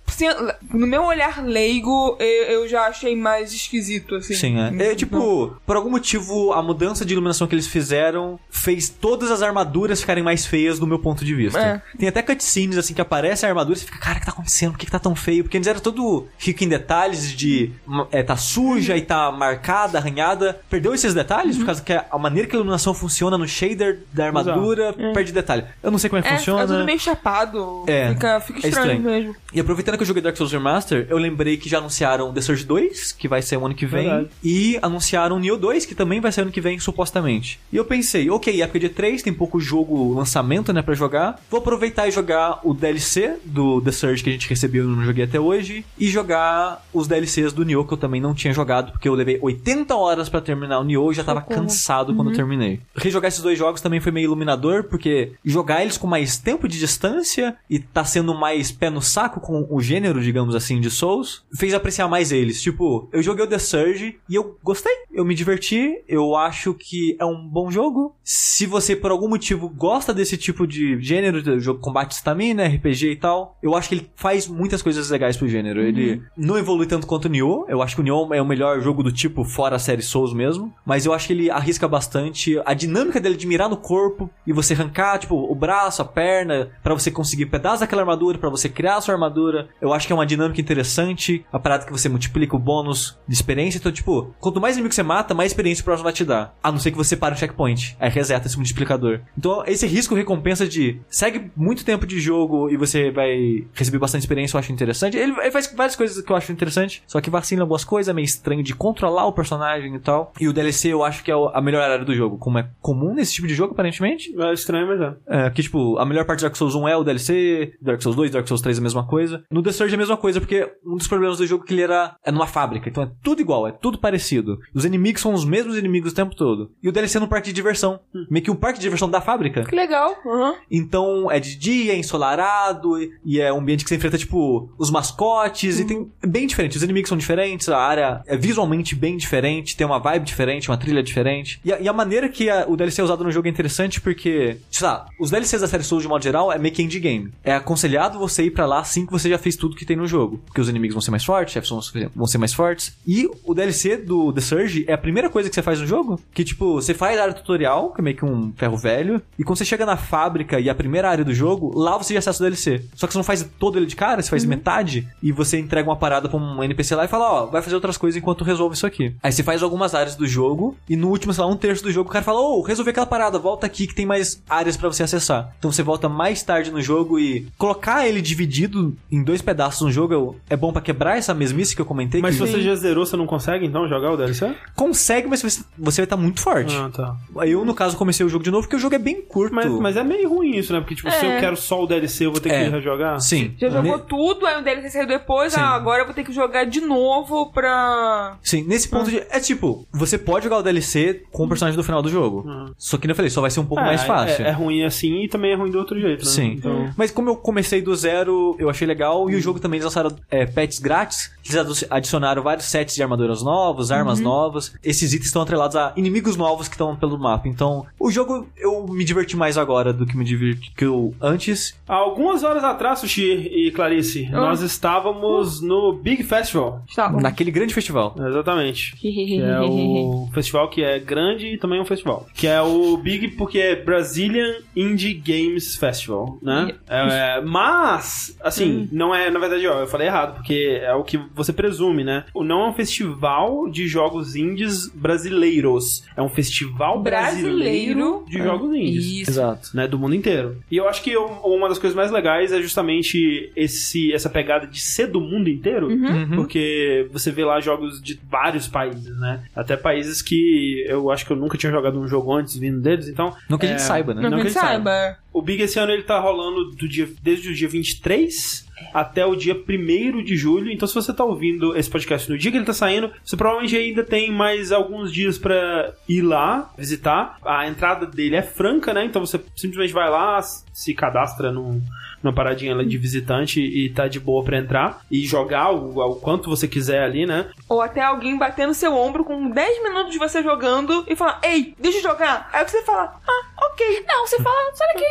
no meu olhar leigo, eu, eu já achei mais esquisito, assim. Sim, é. É, Então, tipo, por algum motivo, a mudança de iluminação que eles fizeram fez todas as armaduras ficarem mais feias do meu ponto de vista. É. Tem até cutscenes, assim, que aparece a armadura e você fica, cara, o que tá acontecendo? Por que, que tá tão feio? Porque eles eram todo rico em detalhes de é, tá suja e tá marcada, arranhada. Perdeu esses detalhes por causa que a maneira que a iluminação funciona no shader da armadura perde detalhe. Eu não sei como é que É, funciona. é tudo meio chapado. É, Fica, fica é estranho, estranho. mesmo. E aproveitando que eu joguei Dark Souls Remaster, eu lembrei que já anunciaram The Surge 2, que vai ser o ano que vem, Verdade. e anunciaram Nioh 2, que também vai ser ano que vem, supostamente. E eu pensei, ok, época de 3, tem pouco jogo lançamento, né, pra jogar. Vou aproveitar e jogar o DLC do The Surge que a gente recebeu e eu não joguei até hoje, e jogar os DLCs do Nioh, que eu também não tinha jogado, porque eu levei 80 horas pra terminar o Nioh e já tava Socorro. cansado quando eu terminei. Rejogar esses dois jogos também foi meio iluminador, porque jogar eles com mais tempo de distância e tá sendo mais pé no saco com o gênero, digamos assim, de Souls, fez apreciar mais eles. Tipo, eu joguei o The Surge e eu gostei, eu me diverti, eu acho que é um bom jogo. Se você por algum motivo gosta desse tipo de gênero, de jogo combate estamina, RPG e tal, eu acho que ele faz muitas coisas legais pro gênero. Ele não evolui tanto quanto o Nioh, eu acho que o Nioh é o melhor jogo do tipo fora a série Souls mesmo, mas eu acho que ele arrisca bastante a dinâmica dele de mirar no corpo e você arrancar, tipo, o braço, a perna, pra você conseguir pedaços daquela armadura, pra você criar a sua armadura. Eu acho que é uma dinâmica interessante, a parada que você multiplica o bônus de experiência. Então, tipo, quanto mais inimigo você mata, mais experiência o próximo vai te dar. A não ser que você pare o checkpoint. Aí reseta esse multiplicador. Então, esse risco recompensa de segue muito tempo de jogo e você vai receber bastante experiência, eu acho interessante. Ele, ele faz várias coisas que eu acho interessante, só que vacila algumas coisas, é meio estranho de controlar o personagem e tal. E o DLC eu acho que é a melhor área do jogo, como é comum nesse tipo de jogo, aparentemente. É estranho, mas é. É, que, tipo, a melhor parte do Dark Souls 1 é o DLC, Dark Souls 2, Dark Souls 3 é a mesma coisa. No The Surge é a mesma coisa, porque um dos problemas do jogo é que ele era é numa fábrica, então é tudo igual, é tudo parecido. Os inimigos são os mesmos inimigos o tempo todo. E o DLC é no parque de diversão. Meio que o parque de diversão da fábrica. Que legal. Uhum. Então é de dia, é ensolarado, e- e é um ambiente que você enfrenta, tipo, os mascotes, e tem. É bem diferente. Os inimigos são diferentes, a área é visualmente bem diferente, tem uma vibe diferente, uma trilha diferente. E a, e a maneira que a- o DLC é usado no jogo é interessante porque, sei lá, os DLCs da série Souls de modo geral é meio que game. É aconselhado você ir pra lá assim que você já fez tudo que tem no jogo. Porque os inimigos vão ser mais fortes, chefes vão vão ser mais fortes. E o DLC do The Surge é a primeira coisa que você faz no jogo. Que, tipo, você faz a área tutorial, que é meio que um ferro velho. E quando você chega na fábrica e a primeira área do jogo, lá você já acessa o DLC. Só que você não faz todo ele de cara, você faz metade. E você entrega uma parada pra um NPC lá e fala, ó, vai fazer outras coisas enquanto resolve isso aqui. Aí você faz algumas áreas do jogo. E no último, sei lá, um terço do jogo, o cara fala, ô, resolvi aquela parada, volta aqui que tem mais áreas pra você acessar. Então você volta mais tarde no jogo e colocar ele dividido em dois pedaços no jogo é bom pra quebrar essa mesmice que eu comentei. Mas que se você já zerou, você não consegue então jogar o DLC? consegue, mas você, você vai estar muito forte. Ah, tá. Eu, no caso, comecei o jogo de novo porque o jogo é bem curto. Mas, mas é meio ruim isso, né? Porque, tipo, se É. eu quero só o DLC, eu vou ter que É. rejogar. Sim. Já jogou Ne- tudo, aí o DLC saiu depois, Sim. ah, agora eu vou ter que jogar de novo pra. Sim, nesse ponto de. É tipo, você pode jogar o DLC com o personagem do final do jogo. Só que, como eu falei, só vai ser um pouco É, mais fácil. É, é ruim assim e também é ruim do outro jeito, né? Sim. Então, Mas como eu comecei do zero, eu achei legal. E o jogo também eles lançaram é, pets grátis. Eles adicionaram vários sets de armaduras novos, armas novas. Esses itens estão atrelados a inimigos novos que estão pelo mapa. Então, o jogo eu me diverti mais agora do que me divertiu antes. há algumas horas atrás, Sushi e Clarice, Ah. nós estávamos no Big Festival. Tá. Naquele grande festival. Exatamente. Que é o festival que é grande e também é um festival. Que é o Big porque é Brazilian Indie Games Festival, né? É, mas, assim, não é, na verdade, ó, eu falei errado, porque é o que você presume, né? O Não é um festival de jogos indies brasileiros. É um festival brasileiro, Brasileiro. de jogos indies Isso. Exato. né, do mundo inteiro. E eu acho que eu- uma das coisas mais legais é justamente esse, essa pegada de ser do mundo inteiro, Uhum. porque você vê lá jogos de vários países, né? Até países que eu acho que eu nunca tinha jogado um jogo antes vindo deles, então... Não que a é, gente saiba, né? Não, Não que a gente ele saiba. O Big esse ano ele tá rolando do dia, desde o dia 23 até o dia 1 de julho. Então, se você tá ouvindo esse podcast no dia que ele tá saindo, você provavelmente ainda tem mais alguns dias pra ir lá visitar. A entrada dele é franca, né? Então você simplesmente vai lá, se cadastra num, numa paradinha lá de visitante e tá de boa pra entrar e jogar o, o quanto você quiser ali, né? Ou até alguém bater no seu ombro com 10 minutos de você jogando e falar, ei, deixa eu jogar. Aí você fala, ah, ok. Não, você fala, sai daqui.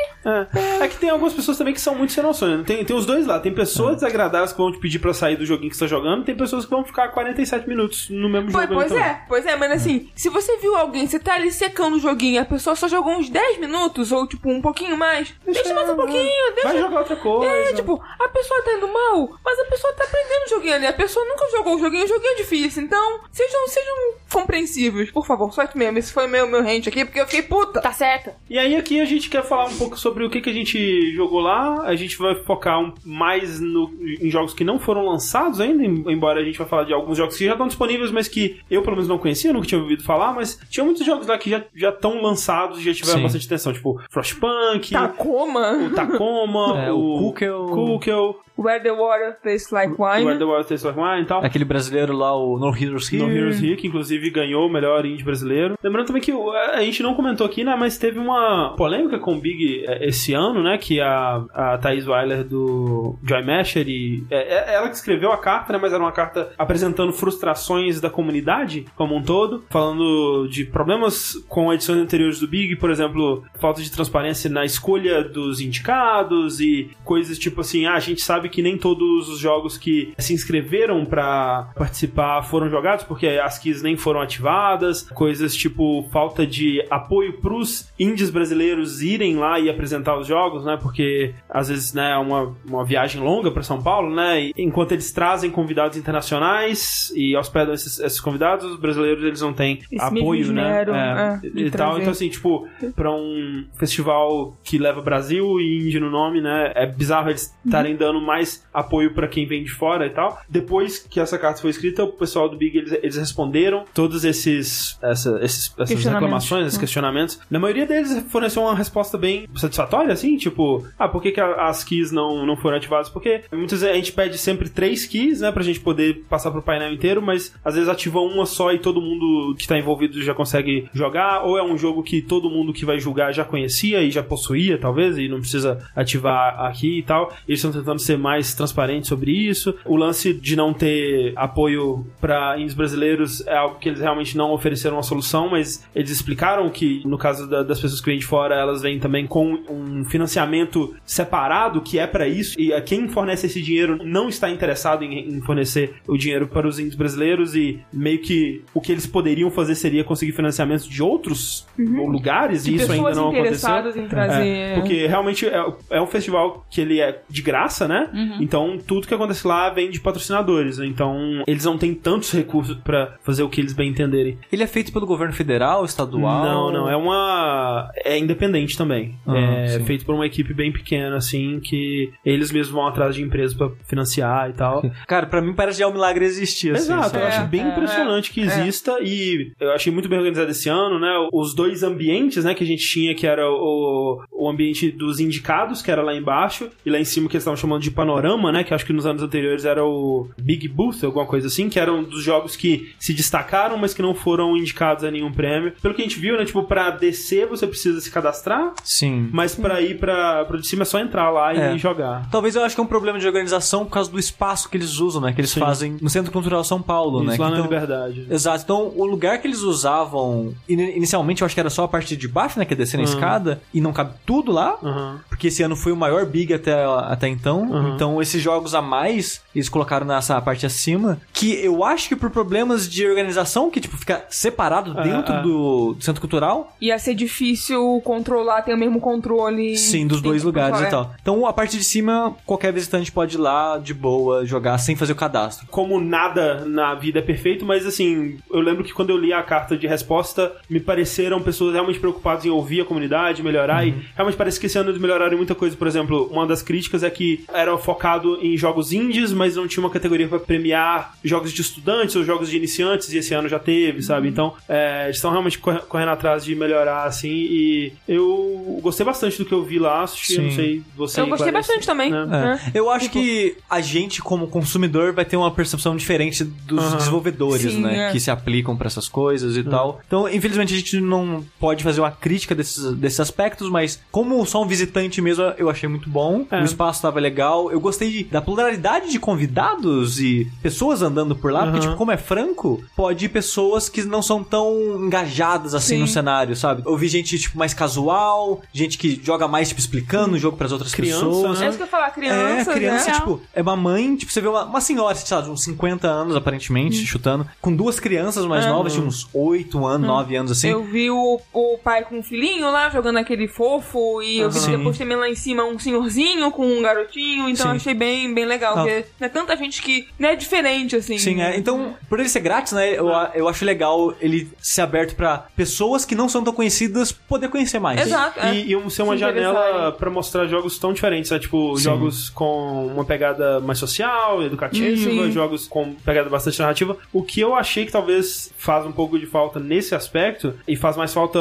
É. É que tem algumas pessoas também que são muito sem noção, né? Tem, tem os dois lá. Tem pessoas desagradáveis que vão te pedir pra sair do joguinho que você tá jogando, tem pessoas que vão ficar 47 minutos no mesmo Pois, jogo. pois ali também. é, pois é, mas assim, se você viu alguém, você tá ali secando o joguinho, a pessoa só jogou uns 10 minutos, ou tipo, um pouquinho mais, deixa, mais um pouquinho, deixa. Vai jogar outra coisa. É, tipo, a pessoa tá indo mal, mas a pessoa tá aprendendo o joguinho ali. A pessoa nunca jogou o joguinho, o joguinho é difícil. Então, sejam, sejam compreensíveis, por favor. Só que mesmo, esse foi meu, meu rente aqui, porque eu fiquei puta. Tá certa. E aí aqui a gente quer falar um pouco sobre o que, que a gente jogou lá. A gente vai focar um- mais no- em jogos que não foram lançados ainda, em- embora a gente vai falar de alguns jogos que já estão disponíveis, mas que eu pelo menos não conhecia, nunca tinha ouvido falar, mas tinha muitos jogos lá que já já estão lançados e já tiveram Sim. bastante atenção, tipo Frostpunk, Tacoma, o Tacoma, É, o o Kukel. Kukel, Where the Water Tastes Like Where Wine. the Wild Tastes Like Wine e tal. Aquele brasileiro lá, o No Heroes Here. No Heroes Here, que inclusive ganhou o melhor indie brasileiro. Lembrando também que o- a gente não comentou aqui, né? Mas teve uma polêmica com o Big eh, esse ano, né? Que a, a Thaís Weiler do Joy Masher e. é- é ela que escreveu a carta, né? Mas era uma carta apresentando frustrações da comunidade como um todo, falando de problemas com edições anteriores do Big, por exemplo, falta de transparência na escolha dos indicados e coisas tipo assim, ah, a gente sabe que nem todos os jogos que se inscreveram pra participar foram jogados porque as keys nem foram ativadas, coisas tipo falta de apoio pros indies brasileiros irem lá e apresentar os jogos, né? Porque às vezes, né, é uma, uma viagem longa pra São Paulo, né? E enquanto eles trazem convidados internacionais e hospedam esses, esses convidados, os brasileiros eles não têm Esse apoio, né? esmero, é, e tal. trazer. Então, assim, tipo, pra um festival que leva Brasil e indie no nome, né? É bizarro eles estarem dando mais apoio pra quem vem de fora e tal. Depois que essa carta foi escrita, o pessoal do Big eles, eles responderam todos esses, essa, esses essas reclamações, esses questionamentos. Na maioria deles forneceu uma resposta bem satisfatória, assim, tipo, ah, por que, que as keys não, não foram ativadas? Porque muitas vezes a gente pede sempre três keys, né, pra gente poder passar pro painel inteiro, mas às vezes ativa uma só e todo mundo que tá envolvido já consegue jogar, ou é um jogo que todo mundo que vai julgar já conhecia e já possuía, talvez, e não precisa ativar aqui e tal. Eles estão tentando ser mais transparentes sobre isso. O lance de não ter apoio para indies brasileiros é algo que eles realmente não ofereceram uma solução, mas eles explicaram que, no caso da- das pessoas que vêm de fora, elas vêm também com um financiamento separado que é para isso, e a quem fornece esse dinheiro não está interessado em, em fornecer o dinheiro para os indies brasileiros, e meio que o que eles poderiam fazer seria conseguir financiamento de outros lugares, De e isso ainda não aconteceu. em trazer. É, porque realmente é, é um festival que ele é de graça, né? Então tudo que acontece lá vem de patrocinadores. Então eles não têm tantos recursos pra fazer o que eles bem entenderem. Ele é feito pelo governo federal, estadual? Não, não, é uma. É independente também. Ah, é sim. feito por uma equipe bem pequena, assim, que eles mesmos vão atrás de empresas pra financiar e tal. Cara, pra mim parece já um milagre existir, assim. Exato, sabe? eu acho É, bem é, impressionante que é. exista e eu achei muito bem organizado esse ano, né? Os dois ambientes, né, que a gente tinha, que era o, o ambiente dos indicados, que era lá embaixo, e lá em cima que eles estavam chamando de panorama, né? Que acho que nos anos anteriores era o Big Booth, alguma coisa assim, que eram dos jogos que se destacaram, mas que não foram indicados a nenhum prêmio. Pelo que a gente viu, né? Tipo, pra descer você precisa se cadastrar, Sim. mas pra ir pra, pra de cima é só entrar lá É. e jogar. Talvez eu acho que é um problema de organização por causa do espaço que eles usam, né? Que eles Sim. fazem no Centro Cultural São Paulo, né? Isso lá na Então- Liberdade. Exato. Então, o lugar que eles usavam, ini- inicialmente eu acho que era só a parte de baixo, né? Que é descer na Uhum. escada, e não cabe tudo lá, Aham. porque esse ano foi o maior Big até, até então. Uhum. Então, esses jogos a mais, eles colocaram nessa parte acima, que eu acho que por problemas de organização, que tipo, fica separado É, dentro é. do, Centro Cultural, Ia ser difícil controlar, ter o mesmo controle. sim, dos dois lugares e tal. Então, a parte de cima, qualquer visitante pode ir lá de boa jogar sem fazer o cadastro. como nada na vida é perfeito, mas assim, eu lembro que quando eu li a carta de resposta, me pareceram pessoas realmente preocupadas em ouvir a comunidade, melhorar, e realmente parece que esse ano eles melhoraram muita coisa. Por exemplo, uma das críticas é que era focado em jogos indies, mas não tinha uma categoria pra premiar jogos de estudantes ou jogos de iniciantes, e esse ano já teve, sabe? Então, é, eles estão realmente corre- correndo atrás de melhorar, assim, e eu gostei bastante do que eu vi lá, assisti, eu não sei você. Eu gostei Clarice, bastante também. né? né? É. Eu acho Tipo- que a gente, como consumidor, vai ter uma percepção diferente dos Aham. desenvolvedores, Sim, né? é. Que se aplicam pra essas coisas e tal. Então, infelizmente, a gente não pode fazer uma crítica desses, desses aspectos, mas como só um visitante mesmo, eu achei muito bom. É. O espaço tava legal. Eu gostei da pluralidade de convidados e pessoas andando por lá, porque, Aham. tipo, como é franco, pode ir pessoas que não são tão engajadas assim Sim. no cenário, sabe? Eu vi gente, tipo, mais casual, gente que joga mais, tipo, explicando o jogo pras outras Criança, pessoas. né? É isso que eu falar, criança. É, criança, né? tipo, é uma mãe, tipo, você vê uma, uma senhora, sei lá, de uns 50 anos, aparentemente, chutando, com duas crianças mais Ah. novas, de uns 8 anos, 9 anos, assim. Eu vi o, o pai com o filhinho lá jogando aquele fofo e eu vi Sim. depois também lá em cima um senhorzinho com um garotinho, então Sim. eu achei bem, bem legal. Ah. Porque é tanta gente que não é diferente, assim. Sim, é. Então, por ele ser grátis, né, eu, eu acho legal ele ser aberto pra pessoas que não são tão conhecidas poder conhecer mais. Exato. é. E, e ser uma Se janela pra mostrar jogos tão diferentes, né? Tipo, Sim. jogos com uma pegada mais social, educativa, Sim. jogos com pegada bastante narrativa. O que eu achei que talvez faz um pouco de falta nesse aspecto, e faz mais falta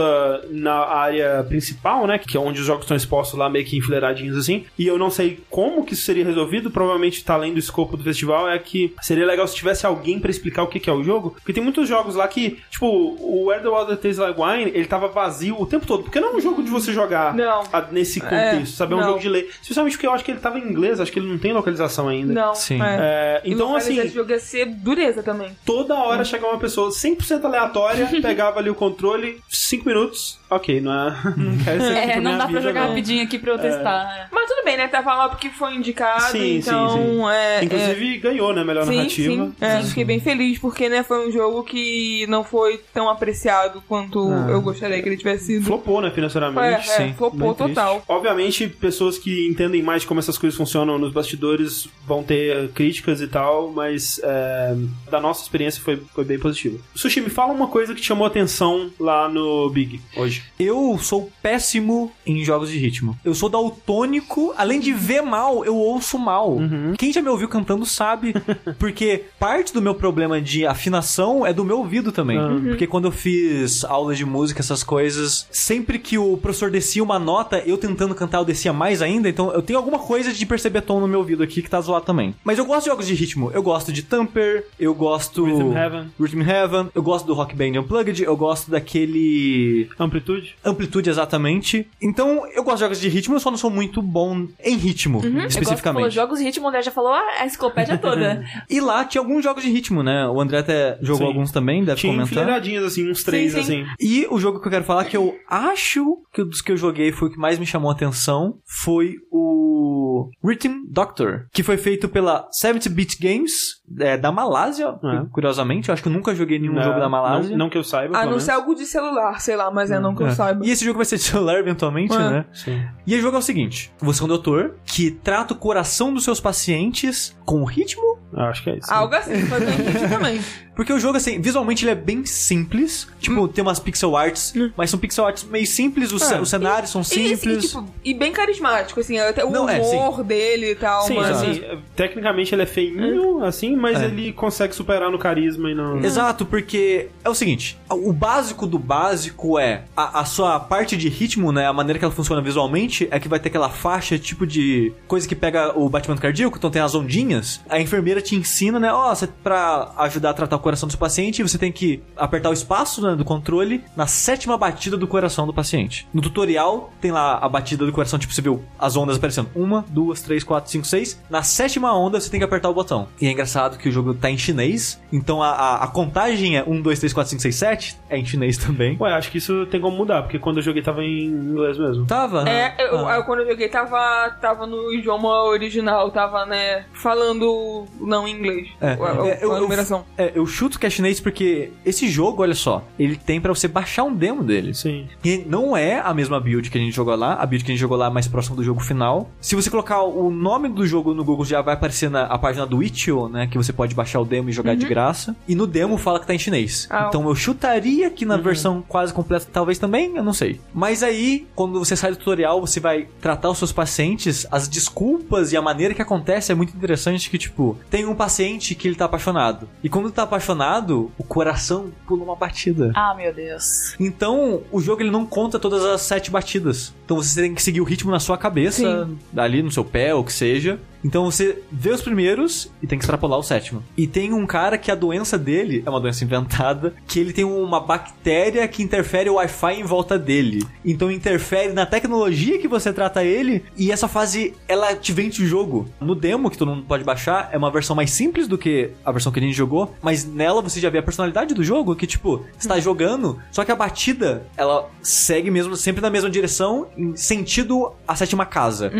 na área principal, né? Que é onde os jogos estão expostos lá, meio que enfileiradinhos assim. E eu não sei como que isso seria resolvido, provavelmente tá além do escopo do festival, é que seria legal se tivesse alguém pra explicar o que que é o jogo. Porque tem muitos jogos lá que, tipo, o Where the Water Tastes Like Wine, ele tava vazio o tempo todo. Porque não é um jogo de você jogar Não. a- nesse contexto, É, sabe? É um não. jogo de lei. Especialmente porque eu acho que ele tava em inglês, acho que ele não tem localização ainda. Não. Sim. É, E então, assim, Esse jogo ia ser dureza também. toda hora chegava uma pessoa 100% aleatória, pegava ali o controle, 5 minutos, ok, não é. Não quero ser É, pra não dá pra jogar não. rapidinho aqui pra eu testar. Mas tudo bem, né? Tava lá porque foi indicado, Sim, então sim, sim. é. Inclusive ganhou, né? Melhor é... Sim, narrativa. sim. É, fiquei bem feliz porque, né, foi um jogo que não foi tão apreciado quanto Ah. eu gostaria que ele tivesse sido. Flopou, né, É, financeiramente. é, sim. flopou Bem triste. total. Obviamente, pessoas que entendem mais como essas coisas funcionam nos bastidores vão ter críticas e tal, mas é, da nossa experiência foi, foi bem positivo. Sushi, me fala uma coisa que te chamou atenção lá no Big hoje. Eu sou péssimo em jogos de ritmo. Eu sou daltônico, além de ver mal, eu ouço mal. Quem já me ouviu cantando sabe, porque parte do meu problema de afinação é do meu ouvido também. Porque quando eu fiz aula de música, essas coisas, sempre que o professor descia uma nota, eu tentando cantar, eu descia mais ainda, então eu tenho alguma coisa de perceber tom no meu ouvido aqui que tá zoado também. Mas eu gosto de jogos de ritmo. Eu gosto de Tamper, eu gosto... Rhythm Heaven. Rhythm Heaven, eu gosto do Rock Band Unplugged, eu gosto daquele Amplitude? Amplitude exatamente. Então, eu gosto de jogos de ritmo, eu só não sou muito bom em ritmo, Eu gosto que falou especificamente. jogos de ritmo, o André já falou a enciclopédia toda. E lá tinha alguns jogos de ritmo, né? O André até jogou Sim. alguns também, deve Tinha comentar. enfileiradinhas, assim, uns três, sim. assim. E o jogo que eu quero falar que eu acho que dos que eu joguei foi o que mais me chamou a atenção foi o Rhythm Doctor, que foi feito pela 70-Bit Games é, da Malásia, É. curiosamente. Eu acho que eu nunca joguei nenhum Não, jogo da Malásia. Não, não que eu saiba, A não ser algo de celular, sei lá, mas é não que eu É. saiba. E esse jogo vai ser de celular eventualmente, É. né? Sim. E o jogo é o seguinte: você é um doutor que trata o coração dos seus pacientes com ritmo. Ah, Acho que é isso. Algo assim, eu entendi também. Porque o jogo, assim, visualmente ele é bem simples. Tipo, tem umas pixel arts, mas são pixel arts meio simples, os, É. os cenários são E, assim, simples. tipo, e bem carismático, assim, até o Não, é, humor dele e tal, Sim, mas... assim, tecnicamente ele é feinho, assim, mas É. ele consegue superar no carisma e no... Exato, porque é o seguinte: o básico do básico é a, a sua parte de ritmo, né? A maneira que ela funciona visualmente é que vai ter aquela faixa tipo de coisa que pega o batimento cardíaco, então tem as ondinhas. A enfermeira te ensina, né? Ó, você pra ajudar a tratar o coração do seu paciente, você tem que apertar o espaço né, do controle na sétima batida do coração do paciente. No tutorial tem lá a batida do coração, tipo, você viu as ondas aparecendo. Uma, duas, três, quatro, cinco, seis. Na sétima onda você tem que apertar o botão. E é engraçado que o jogo tá em chinês, então a, a, a contagem é 1, 2, 3, 4, 5, 6, 7. É em chinês também. Ué, acho que isso tem como mudar, porque quando eu joguei tava em inglês mesmo. Tava? É, eu, Ah. eu- quando eu joguei tava, tava no idioma original, tava, né, falando não em inglês. É, a, a- é, eu- a eu- numeração. É, eu chuto que é chinês porque esse jogo, olha só, ele tem pra você baixar um demo dele. Sim. E não é a mesma build que a gente jogou lá, a build que a gente jogou lá é mais próximo do jogo final. Se você colocar o nome do jogo no Google já vai aparecer na a página do Itch.io, né, que você pode baixar o demo e jogar de graça. E no demo fala que tá em chinês. Ah. Então eu chutaria que na versão quase completa talvez também, eu não sei. Mas aí, quando você sai do tutorial, você vai tratar os seus pacientes, as desculpas e a maneira que acontece é muito interessante que tipo, tem um paciente que ele tá apaixonado. E quando ele tá apaixonado, o coração pula uma batida. Ah, meu Deus. Então, o jogo ele não conta todas as sete batidas. Então você tem que seguir o ritmo na sua cabeça, ali no seu pé, ou o que seja. Então você vê os primeiros e tem que extrapolar o sétimo. E tem um cara que a doença dele é uma doença inventada, que ele tem uma bactéria que interfere o Wi-Fi em volta dele. Então interfere na tecnologia que você trata ele. E essa fase, ela te vende o jogo. No demo, que todo mundo pode baixar, é uma versão mais simples do que a versão que a gente jogou. Mas nela você já vê a personalidade do jogo, que tipo, você tá jogando, só que a batida, ela segue mesmo sempre na mesma direção, em sentido a sétima casa.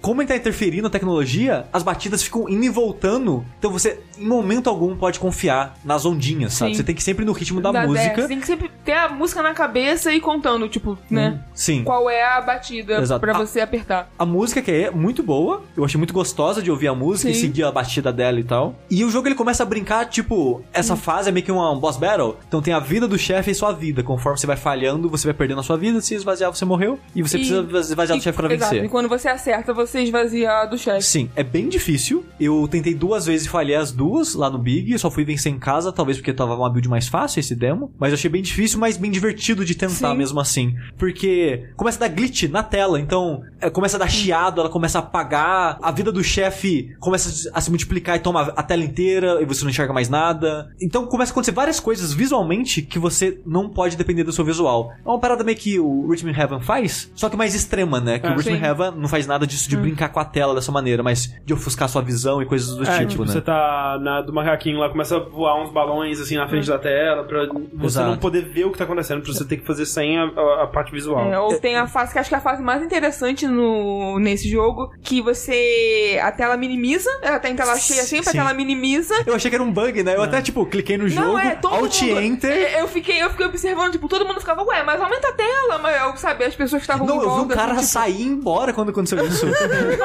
Como ele tá interferindo na tecnologia, as batidas ficam indo e voltando. Então você, em momento algum, pode confiar nas ondinhas, sabe? Sim. Você tem que sempre no ritmo da, é, música. você tem que sempre ter a música na cabeça e contando, tipo, né? Sim. Qual é a batida Exato. pra você apertar. A música que é muito boa, eu achei muito gostosa de ouvir a música e Sim. seguir a batida dela e tal. E o jogo ele começa a brincar, tipo, essa fase é meio que uma- um boss battle. Então tem a vida do chefe e sua vida. Conforme você vai falhando, você vai perdendo a sua vida. Se esvaziar, você morreu. E você E- precisa esvaziar do chefe pra Exato. vencer. E quando você acerta, você esvazia do chefe. Sim, é bem difícil. Eu tentei duas vezes e falhei as duas lá no Big. Eu só fui vencer em casa, talvez porque tava uma build mais fácil esse demo. Mas eu achei bem difícil, mas bem divertido de tentar Sim. mesmo assim. Porque começa a dar glitch na tela, então é, começa a dar chiado, ela começa a apagar, a vida do chefe começa a se multiplicar e toma a tela inteira e você não enxerga mais nada. Então começa a acontecer várias coisas visualmente que você não pode depender do seu visual. É uma parada meio que o Rhythm Heaven faz, só que mais extrema, né? Que É, o Rhythm sim. Heaven não faz nada disso de brincar com a tela dessa maneira, mas de ofuscar sua visão e coisas do É, tipo, tipo, né? você tá na, do macaquinho lá, começa a voar uns balões assim na frente da tela, pra você Exato. não poder ver o que tá acontecendo, pra você ter que fazer sem a, a- a parte visual. É, ou tem a fase que acho que é a fase mais interessante no, nesse jogo, que você. A tela minimiza, ela tá em tela cheia sempre, Sim. a tela minimiza. Eu achei que era um bug, né? Eu até, tipo, cliquei no jogo, Não, é, todo Alt mundo. Enter. É, Eu fiquei, eu fiquei observando, tipo, todo mundo ficava, ué, mas aumenta a tela, mas eu sabe, as pessoas estavam Não, eu vi um volta, cara tipo, sair ir embora quando aconteceu isso.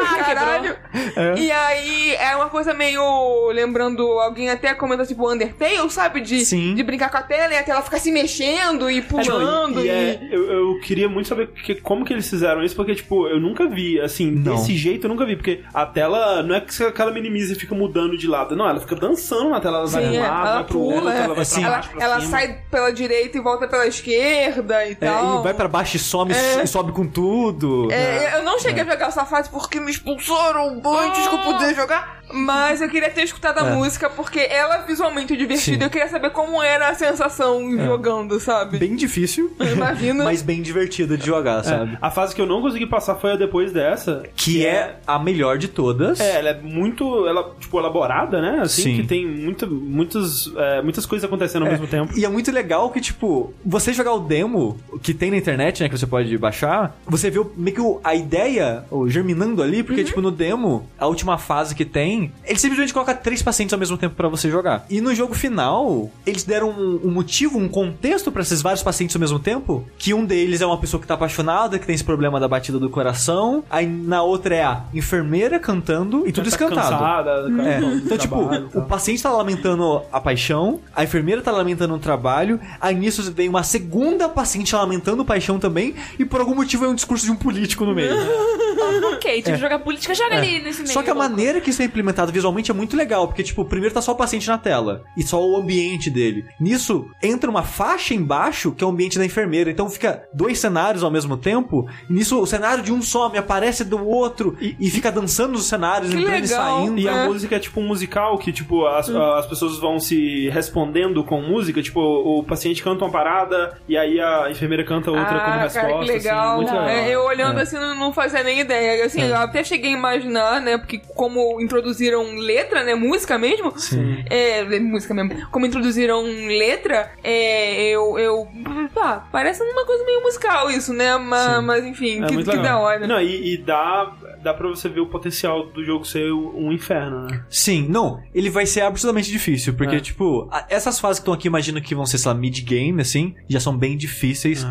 Ah, caralho. E aí é uma coisa meio lembrando alguém até comenta tipo Undertale, sabe? De, Sim. de brincar com a tela e a tela ficar se mexendo e É, não, pulando. e, e, e é, eu, eu queria muito saber que- como que eles fizeram isso, porque, tipo, eu nunca vi, assim, Não. desse jeito eu nunca vi, porque a tela não é que ela minimiza e fica mudando de lado, não, ela fica dançando na tela, ela vai Sim, pra um é, lado, ela vai pro pula, outro, é. ela vai pra Ela, baixo, pra ela cima. sai pela direita e volta pela esquerda e É, tal. e vai pra baixo e some É. sobe com tudo. É, eu não cheguei a jogar essa fase porque me expulsaram antes que eu pudesse jogar. Mas eu queria ter escutado a É. música porque ela é visualmente divertida. Sim. Eu queria saber como era a sensação jogando, sabe? Bem difícil, Eu imagino. mas bem divertido de jogar, sabe? A fase que eu não consegui passar foi a depois dessa. Que é a melhor de todas. É, ela é muito, ela, tipo, elaborada, né? Assim, Sim. que tem muita, muitas, é, muitas coisas acontecendo ao mesmo tempo. E é muito legal que, tipo, você jogar o demo que tem na internet, né, que você pode baixar, você vê o- meio que o- a ideia germinando ali, porque, tipo, no demo, a última fase que tem, ele simplesmente coloca três pacientes ao mesmo tempo pra você jogar. E no jogo final, eles deram um, um motivo, um contexto pra esses vários pacientes ao mesmo tempo, que um deles é uma pessoa que tá apaixonada, que tem esse problema da batida do coração, aí na outra é a enfermeira cantando e tudo Tá escantado. cansada, É. Então, tipo, trabalho e o paciente tá lamentando a paixão, a enfermeira tá lamentando o trabalho, aí nisso vem uma segunda paciente lamentando paixão também, e por algum motivo é um discurso de um político no meio. ok, tipo, jogar política, joga ali nesse meio. É. Só que a maneira que isso é implementado visualmente é muito legal, porque, tipo, primeiro tá só o paciente na tela, e só o ambiente dele. Nisso, entra uma faixa embaixo, que é o ambiente da enfermeira, então fica dois cenários ao mesmo tempo, e nisso o cenário de um some, aparece do outro, e, fica dançando nos cenários, Que entrando e legal. saindo. E a É. música é tipo um musical que, tipo, as, as pessoas vão se respondendo com música. Tipo, o paciente canta uma parada e aí a enfermeira canta outra como ah, resposta. cara, que legal. Assim, muito legal. É, eu olhando É. assim não, não fazia nem ideia. Assim, eu até cheguei a imaginar, né? Porque como introduziram letra, né? Música mesmo. Sim. É, música mesmo. Como introduziram letra, é, eu, eu. Pá, parece uma coisa meio musical isso, né? Mas, Sim. mas enfim, É que, que da hora. Não, e, e dá, dá pra você ver o potencial do jogo ser um inferno, né? Sim, não, ele vai ser absolutamente difícil, porque, É. tipo, essas fases que estão aqui, imagino que vão ser, sei lá, mid-game, assim, já são bem difíceis.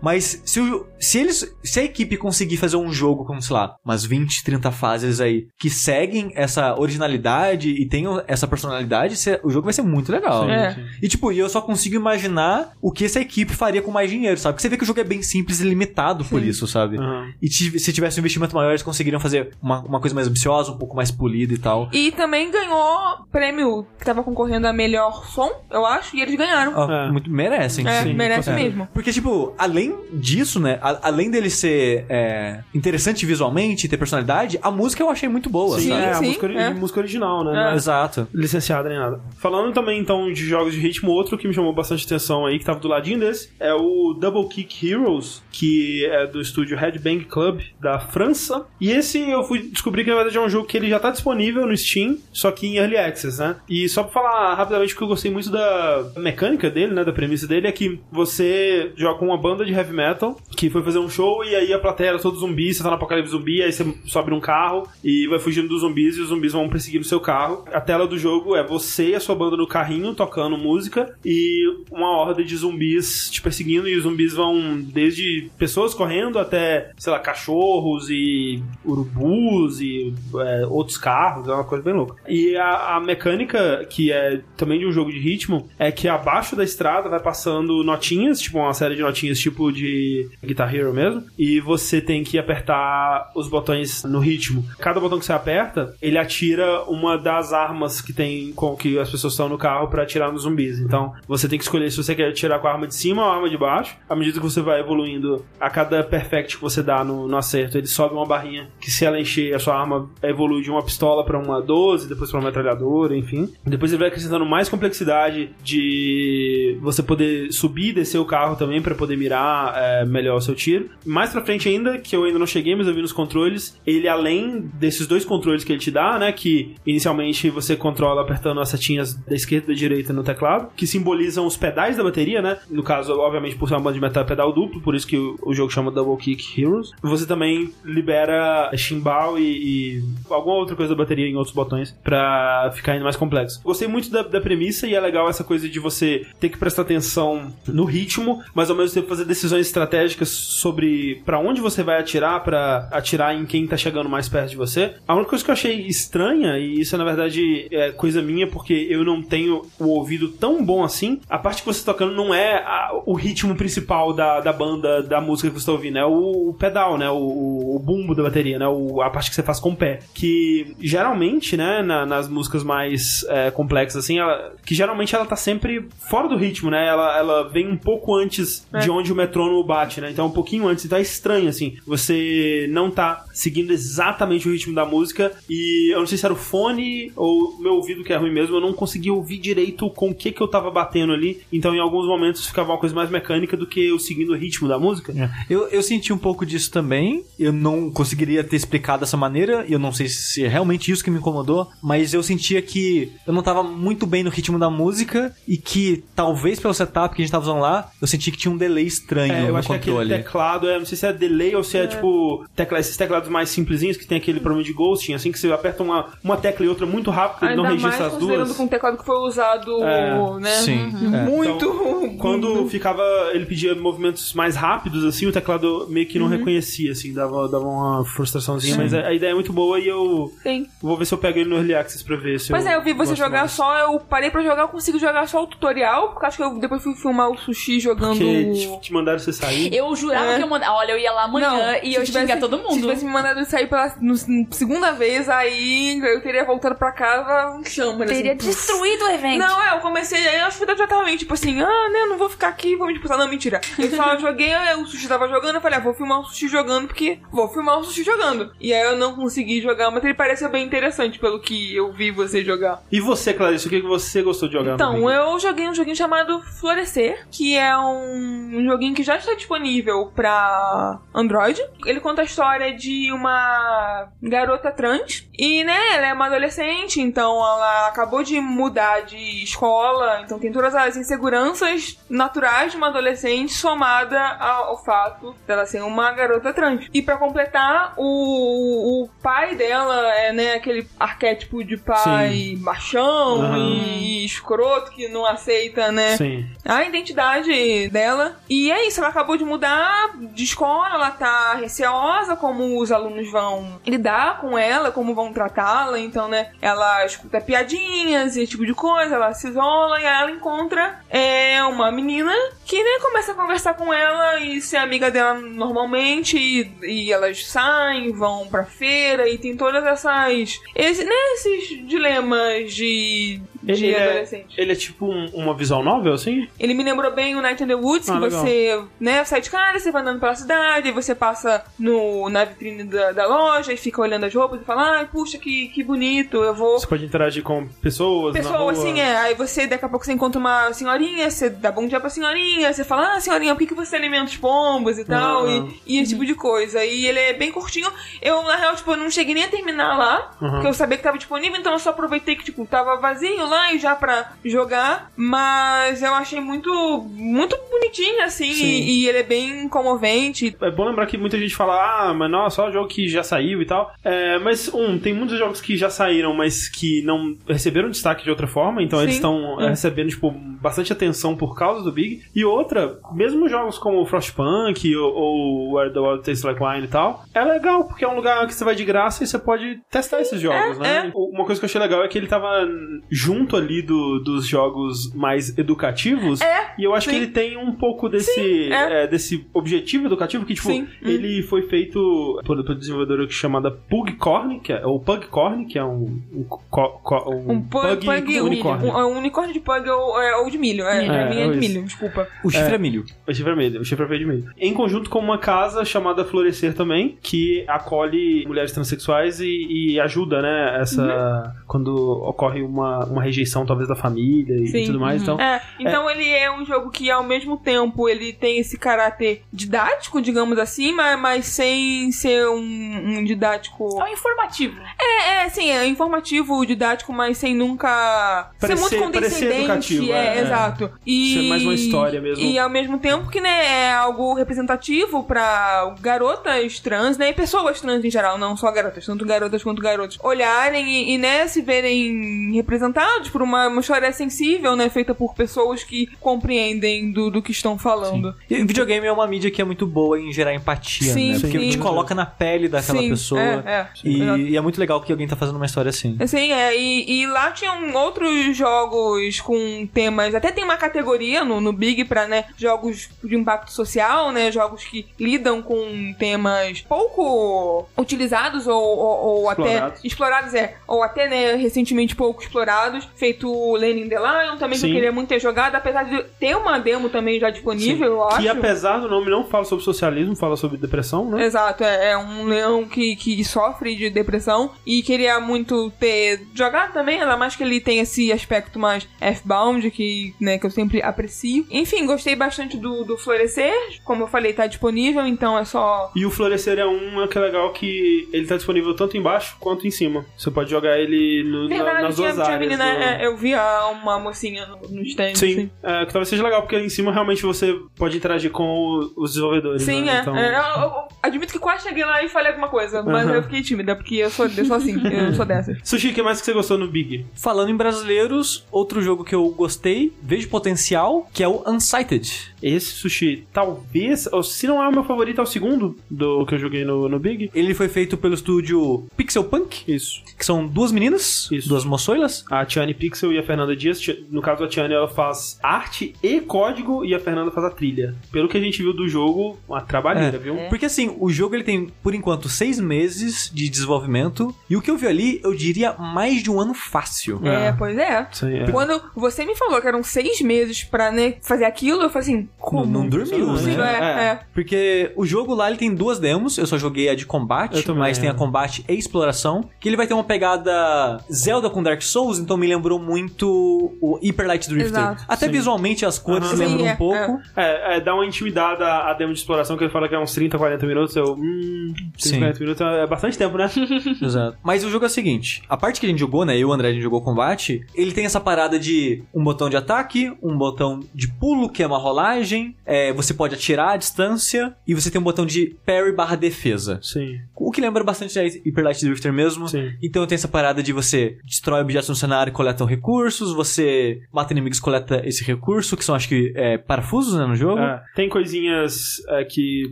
Mas se, o- se eles. Se a equipe conseguir fazer um jogo com, sei lá, umas 20, 30 fases aí que seguem essa originalidade e tenham essa personalidade, se- o jogo vai ser muito legal. Sim, É. sim. E tipo, e eu só consigo imaginar o que essa equipe faria com mais dinheiro, sabe? Porque você vê que o jogo é bem simples e limitado por isso, sabe? Aham. E se tivesse um investimento maior, eles conseguiriam fazer uma, uma coisa mais ambiciosa, um pouco mais polida e tal. E também ganhou prêmio que tava concorrendo a melhor som, eu acho, e eles ganharam. Ah, É. muito, merecem, é, sim. merece É. mesmo. Porque, tipo, além disso, né? a- além dele ser é, interessante visualmente e ter personalidade, a música eu achei muito boa, Sim, sabe? é, a sim, música, é. música original, né? É. Não é Exato. licenciada nem nada. Falando também então de jogos de ritmo, outro que me chamou bastante atenção aí, que tava do ladinho desse, é o Double Kick Heroes, que é do estúdio Headbang Club da França. E esse eu fui descobrir que na verdade é um jogo que ele já tá disponível no Steam, só que em Early Access. né? E só pra falar rapidamente que eu gostei muito da mecânica dele, né? Da premissa dele, é que você joga com uma banda de heavy metal que foi fazer um show e aí a plateia era todo zumbi, você tá no apocalipse zumbi, aí você sobe num carro e vai fugindo dos zumbis e os zumbis vão perseguir o seu carro. A tela do jogo é você e a sua banda no carrinho tocando música e uma horda de zumbis te perseguindo e os zumbis vão desde pessoas correndo até, sei lá, cachorros e urubus e é, outros carros, é uma coisa bem louca. E a, a mecânica, que é também de um jogo de ritmo, é que abaixo da estrada vai passando notinhas, tipo uma série de notinhas tipo de Guitar Hero mesmo, e você tem que apertar os botões no ritmo. Cada botão que você aperta, ele atira uma das armas que tem com que as pessoas estão no carro para atirar nos zumbis. Então, você tem que escolher se você quer atirar com a arma de cima ou a arma de baixo. À medida que você vai evoluindo, a cada perfect que você dá no, no acerto, ele sobe uma barrinha que se ela encher, a sua arma evolui de uma pistola para uma 12, depois para uma metralhadora, enfim. Depois ele vai acrescentando mais complexidade de você poder subir e descer o carro também para poder mirar é, melhor o seu tiro. Mais pra frente ainda, que eu ainda não cheguei, mas eu vi nos controles, ele além desses dois controles que ele te dá, né, que inicialmente você controla apertando as setinhas da esquerda e da direita no teclado, que simbolizam os pedais da bateria, né? No caso, obviamente, por ser uma banda de metal é pedal duplo, por isso que o, o jogo chama Double Kick Heroes. Você também libera chimbal e, e alguma outra coisa da bateria em outros botões pra ficar ainda mais complexo. Gostei muito da, da premissa e é legal essa coisa de você ter que prestar atenção no ritmo, mas ao mesmo tempo fazer decisões estratégicas sobre para onde você vai atirar para atirar em quem tá chegando mais perto de você. A única coisa que eu achei estranha, e isso na verdade é coisa minha porque eu não tenho o ouvido tão bom assim, a parte que você tá tocando não é a- o ritmo principal da, da banda, da música que você tá ouvindo, é o, o pedal, né? O, o bumbo da bateria, né? O, a parte que você faz com o pé. Que geralmente, né, na- nas músicas mais é, complexas, assim, ela- que geralmente ela tá sempre fora do ritmo, né? Ela, ela vem um pouco antes de onde o metrônomo bate, né? Então um pouquinho antes, então é estranho, assim. Você não tá seguindo exatamente o ritmo da música e eu não sei se era o fone ou meu ouvido que é ruim mesmo, eu não conseguia ouvir direito com o que que eu tava batendo ali. Então em alguns momentos ficava uma coisa mais mecânica do que eu seguindo o ritmo da música. Eu, eu senti um pouco disso também. Eu não conseguiria ter explicado dessa maneira. Eu não sei se é realmente isso que me incomodou. Mas eu sentia que eu não tava muito bem no ritmo da música. E que talvez pelo setup que a gente tava usando lá, eu senti que tinha um delay estranho É, eu no acho que controle. aquele teclado, é, não sei se é delay ou se é, tipo tecla, esses teclados mais simplesinhos que tem aquele problema de ghosting, assim que você aperta uma, uma tecla e outra muito rápido, ele Ainda não registra as considerando duas. com o teclado que foi usado, É, né? sim, é. Muito. Quando ficava, ele pedia movimentos mais rápidos, assim, o teclado meio que não Uhum. reconhecia, assim, dava, dava uma frustraçãozinha, mas a, a ideia é muito boa e eu Sim. vou ver se eu pego ele no Early Access pra ver se Pois é, eu vi você jogar mais. só, eu parei pra jogar, eu consigo jogar só o tutorial, porque acho que eu depois fui filmar o sushi jogando. Porque te, te mandaram você sair. Eu jurava É. que eu mandava. Olha, eu ia lá amanhã e se eu tivesse- xingar todo Se mundo. tivesse me mandado sair pela no- segunda vez, aí eu teria voltado pra casa um chama, né? Teria assim, destruído o evento. Não, é, eu comecei, aí eu acho que já tava meio tipo assim, ah, né, não vou ficar aqui, vou me disputar. Não, mentira. Eu só joguei, aí o sushi tava jogando, eu falei, ah, vou filmar o sushi jogando, porque vou filmar o sushi jogando. E aí eu não consegui jogar, mas ele pareceu bem interessante pelo que eu vi você jogar. E você, Clarice, o que você gostou de jogar? Então, eu joguei um joguinho chamado Florescer, que é um joguinho que já está disponível pra Android. Ele conta a história de uma garota trans. E, né, ela é uma adolescente, então ela acabou de mudar de escola, então tem todas as inseguranças naturais de uma adolescente somada ao, fato dela ser uma garota trans. E pra completar, o, o pai dela é, né, aquele arquétipo de pai machão Aham. e escroto que não aceita, né, Sim. a identidade dela. E é isso, ela acabou de mudar de escola, ela tá receosa como os alunos vão lidar com ela, como vão tratá-la. Então, né, ela escuta piadinhas e esse tipo de coisa, ela se isola e aí ela encontra é, uma menina que, né, começa a conversar com ela e ser amiga dela normalmente. E, e elas saem, vão pra feira e tem todas essas. Esse, né, esses dilemas de Ele, de ele é, adolescente. ele é tipo um- uma visual novel, assim? Ele me lembrou bem o Night in the Woods, Ah, que legal. você, né, sai de casa, você vai andando pela cidade, aí você passa no, na vitrine da, da loja e fica olhando as roupas e fala, ai, puxa, que, que bonito, eu vou... Você pode interagir com pessoas, Pessoa, assim, é. Aí você, daqui a pouco, você encontra uma senhorinha, você dá bom dia pra senhorinha, você fala, ah, senhorinha, por que, que você alimenta os pombos e tal, Aham. e, e esse tipo de coisa. E ele é bem curtinho. Eu, na real, tipo, não cheguei nem a terminar lá, Aham. porque eu sabia que tava disponível, então eu só aproveitei que, tipo, tava vazio lá e já pra jogar. Mas eu achei muito, muito bonitinho, assim, Sim. e, e ele é bem comovente. É bom lembrar que muita gente fala, ah, mas não, só jogo que já saiu e tal. É, mas, um, tem muitos jogos que já saíram, mas que não receberam destaque de outra forma, então Sim. eles estão É. recebendo, tipo, bastante atenção por causa do Big. E outra, mesmo jogos como Frostpunk ou, ou Where the World Tastes Like Wine e tal, é legal, porque é um lugar que você vai de graça e você pode testar esses jogos, é, né? é. Uma coisa que eu achei legal é que ele tava junto ali do, dos jogos mais educativos. É, E eu acho sim. que ele tem um pouco desse, é. é, desse objetivo educativo que, tipo, Sim, hum. ele foi feito por, por desenvolvedora chamada Pugcorn, que é, ou Pugcorn, que é um, um, co- co- um, um pug, pug unicórnio. Um, um unicórnio de pug ou, é, ou de milho. É, pra É, é de milho, desculpa. O chifre é, milho. O chifre vermelho, o chifre vermelho. Em conjunto com uma casa chamada Florescer também, que acolhe mulheres transexuais e, e ajuda, né, essa... Uhum. Quando ocorre uma, uma rejeição, talvez, da família e, Sim. tudo mais, então... É, então ele é um jogo que ao mesmo tempo ele tem esse caráter didático, digamos assim, mas, mas sem ser um, um didático. É um informativo. É, é, sim, é informativo, didático, mas sem nunca ser Parecer- muito parecer condescendente. educativo, é, é, é. exato. E, Ser mais uma história mesmo. E ao mesmo tempo que né, é algo representativo pra garotas trans, né? E pessoas trans em geral, não só garotas, tanto garotas quanto garotos, olharem e, e, né, se verem representados por uma, uma história sensível, né? Feita por pessoas que compreendem do, do que estão falando. E videogame é uma mídia que é muito boa em gerar empatia, Sim, né? Porque sim. te coloca na pele daquela Sim, pessoa. é, é. E, e é muito legal que alguém tá fazendo uma história assim. Assim, é, e, e lá tinham outros jogos com temas, até tem uma categoria no, no Big pra, né, jogos de impacto social, né, jogos que lidam com temas pouco utilizados ou, ou, ou até Explorados. é, ou até, né, recentemente pouco explorados, feito Lenin the Lion, também que Sim. eu queria muito ter jogado, apesar de ter uma demo também já disponível, eu acho. Que apesar do nome não fala sobre socialismo, fala sobre depressão, né? Exato, é, é um leão que, que sofre de depressão e queria muito ter jogado também, ainda mais que ele tem esse aspecto mais F-bound, que, né, que eu sempre aprecio. Enfim, gostei bastante do, do Florescer, como eu falei, tá disponível, então é só. E o Florescer é um que é legal que ele tá disponível tanto embaixo quanto em cima. Você pode jogar ele no- na- Verdade, nas tinha, duas tinha áreas. menina, do- é, eu vi a- uma mocinha no, no stand. Sim, assim. é, que talvez seja legal, porque em cima realmente você pode interagir com o- os desenvolvedores. Sim, né? é. Então, É, eu, eu admito que quase cheguei lá e falei alguma coisa, mas Aham. eu fiquei tímida, porque eu sou, eu sou assim, eu sou dessas. Sushi, o que mais que você gostou no Big? Falando em brasileiros, outro jogo que eu gostei, vejo potencial, que é o Unsighted. Esse Sushi, talvez, se não é o meu favorito, é o segundo do que eu joguei no, no Big. Ele foi feito pelo estúdio Pixel Punk, Isso. que são duas meninas, Isso. duas moçoilas. A Tiane Pixel e a Fernanda Dias. No caso, a Tiane ela faz arte e código e a Fernanda faz a trilha. Pelo que a gente viu do jogo, uma trabalheira, É. viu? Porque assim, o jogo ele tem, por enquanto, seis meses de desenvolvimento. E o que eu vi ali, eu diria mais de um ano fácil. É. É, pois é. Sim, é. Quando você me falou que eram seis meses pra né, fazer aquilo, eu falei assim, como? Não, não dormiu, né? é, É. é. Porque o jogo lá ele tem duas demos, eu só joguei a de combate, mas tem é. a combate e exploração, que ele vai ter uma pegada Zelda com Dark Souls, então me lembrou muito o Hyper Light Drifter. Exato. Até Sim. visualmente as cores se lembram Sim, um é, pouco. É, é, dá uma intimidade a, a demo de exploração que ele fala que é uns 30, 40 minutos. Eu, hum, 30, Sim. 40 minutos é bastante tempo, né? Exato. Mas o jogo é o seguinte: a parte que a gente jogou, né? Eu e o André a gente jogou combate, ele tem essa parada de um botão de ataque, um botão de pulo, que é uma rolagem, é, você pode atirar à distância, e você tem um botão de parry barra defesa. Sim, O que lembra bastante a Hyper Light Drifter mesmo. sim. Então tem essa parada de você destrói objetos no cenário e coleta recursos, você mata inimigos e coleta esse recurso, que são acho que é, parafusos né, no jogo. É, tem coisinhas é, que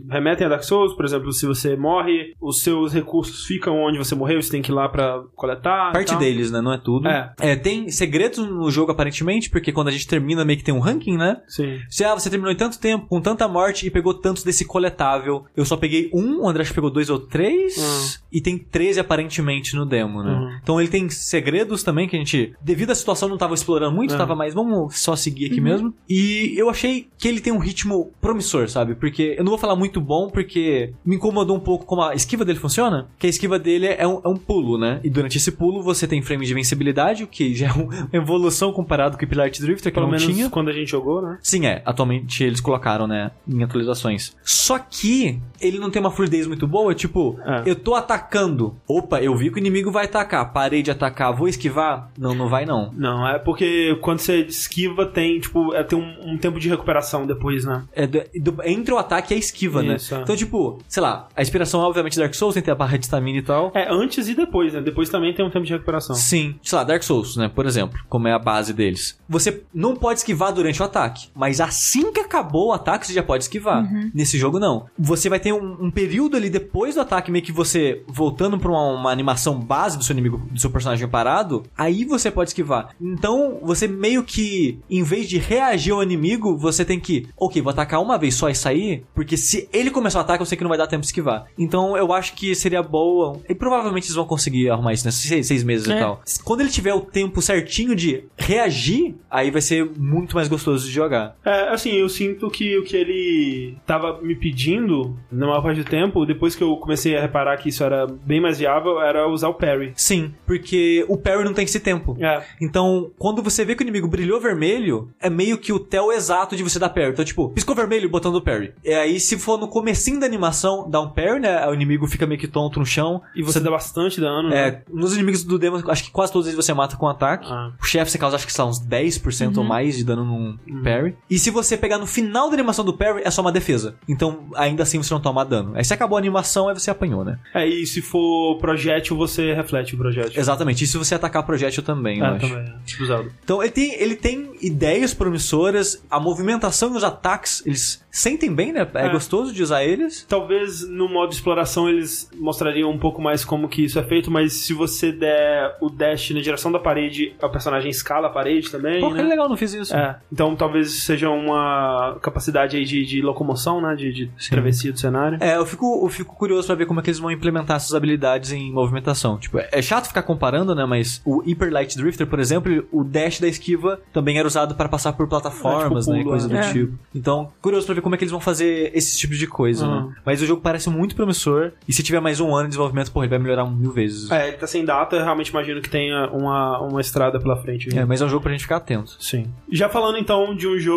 remetem a Dark Souls, por exemplo, se você morre, os seus recursos ficam onde você morreu, você tem que ir lá pra coletar. Parte deles, né? Não é tudo. É. tem segredos no jogo, aparentemente, porque quando a gente termina, meio que tem um ranking, né? Sim. Se ah, você terminou em tanto tempo, com tanta morte e pegou tantos desse coletável. Eu só peguei um, o André acho que pegou dois ou três. E tem 13 aparentemente no demo, né? Uhum. Então ele tem segredos também que a gente, devido à situação, não tava explorando muito, É. tava mais, vamos só seguir aqui mesmo. E eu achei que ele tem um ritmo promissor, sabe? Porque eu não vou falar muito bom, porque me incomodou um pouco como a esquiva dele funciona. Que a esquiva dele é um, é um pulo, né? E durante esse pulo você tem frame de vencibilidade, o que já é um- uma evolução comparado com o Pilar Drifter, que Pelo não menos tinha. quando a gente jogou, né? Sim, é. Atualmente eles colocaram, né, em atualizações. Só que ele não tem uma fluidez muito boa, tipo, É. eu tô atacando. Opa, eu vi que o inimigo vai atacar. Parei de atacar, vou esquivar? Não, não vai não. Não, é porque quando você esquiva tem, tipo, é, tem um, um tempo de recuperação depois, né? É do- do- entre o ataque e a esquiva, Isso, né? é. Então, tipo, sei lá, a inspiração é obviamente Dark Souls, tem a barra de stamina e tal. É antes e depois, né? Depois também tem um tempo de recuperação. Sim, sei lá, Dark Souls, né? Por exemplo, como é a base deles. Você não pode esquivar durante o ataque, mas assim que acabou o ataque, você já pode esquivar. Nesse jogo, não. Você vai ter um, um período ali depois do ataque, meio que você voltando pra uma, uma animação base do seu inimigo, do seu personagem parado, aí você pode esquivar. Então, você meio que, em vez de reagir ao inimigo, você tem que, ok, vou atacar uma vez só e sair, porque se ele começar o ataque, eu sei que não vai dar tempo de esquivar. Então, eu acho que seria boa, e provavelmente eles vão conseguir arrumar isso nesses seis, seis meses e É. tal. Quando ele tiver o tempo certinho de reagir, aí vai ser muito mais gostoso de jogar. É, assim, eu sinto que o que ele tava me pedindo, na maior parte do tempo, depois que eu comecei a reparar que isso era bem mais viável, era usar o parry. Sim, porque o parry não tem esse tempo. É. Então, quando você vê que o inimigo brilhou vermelho, é meio que o tel exato de você dar parry. Então, tipo, piscou vermelho, botão do parry. E aí, se for no comecinho da animação, dá um parry, né? O inimigo fica meio que tonto no chão. E você dá bastante dano, né? É, nos inimigos do demo, acho que quase todos eles você mata com ataque. Ah. O chefe você causa, acho que sei lá, uns 10% ou mais de dano num parry. E se você pegar no final da animação do parry, é só uma defesa. Então, ainda assim, você não toma dano. Aí se acabou a animação, aí você apanhou, né? É, e se for projétil, você reflete o projétil. Exatamente. E se você atacar projétil também, É, acho. também. Tipo Zelda. Então ele tem, ele tem ideias promissoras, a movimentação e os ataques, eles sentem bem, né? É, É. gostoso de usar eles. Talvez no modo exploração eles mostrariam um pouco mais como que isso é feito, mas se você der o dash na direção da parede, o personagem escala a parede também, Pô, né? que legal, não fiz isso. É, então talvez seja uma capacidade aí de, de locomoção, né? De, de travessia do cenário. É, eu fico, eu fico curioso pra ver como é que eles vão implementar essas habilidades em movimentação. Tipo, é é chato ficar comparando, né? Mas o Hyper Light Drifter, por exemplo, o dash da esquiva também era usado para passar por plataformas, É, tipo né? e pulo, Coisa do é. tipo. Então, curioso pra ver como é que eles vão fazer esse tipo de coisa, Uhum. né? Mas o jogo parece muito promissor. E se tiver mais um ano de desenvolvimento, pô, ele vai melhorar mil vezes. É, ele tá sem data, eu realmente imagino que tenha uma, uma estrada pela frente. É, mas é um jogo pra gente ficar atento. Sim. Já falando então de um jogo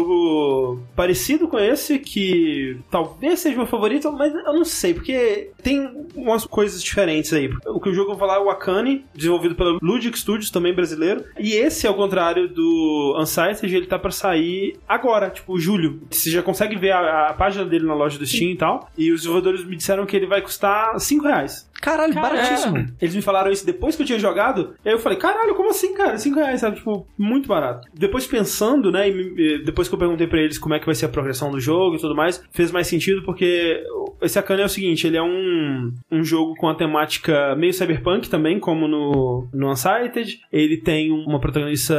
parecido com esse, que talvez seja meu favorito, mas eu não sei, porque tem umas coisas diferentes aí. O que o jogo vou falar é o Akane, desenvolvido pela Ludic Studios, também brasileiro. E esse, ao contrário do Unsighted, ele tá pra sair agora, tipo, julho. Você já consegue ver a, a página dele na loja do Steam e tal. E os desenvolvedores me disseram que ele vai custar 5 reais. Caralho, Caralho. baratíssimo. Eles me falaram isso depois que eu tinha jogado. E aí eu falei, caralho, como assim, cara? 5 reais, sabe? Tipo, muito barato. Depois pensando, né? E depois que eu perguntei pra eles como é que vai ser a progressão do jogo e tudo mais, fez mais sentido porque esse Akane é o seguinte: ele é um, um jogo com a temática meio cyberpunk também, como no, no Unsighted. Ele tem uma protagonista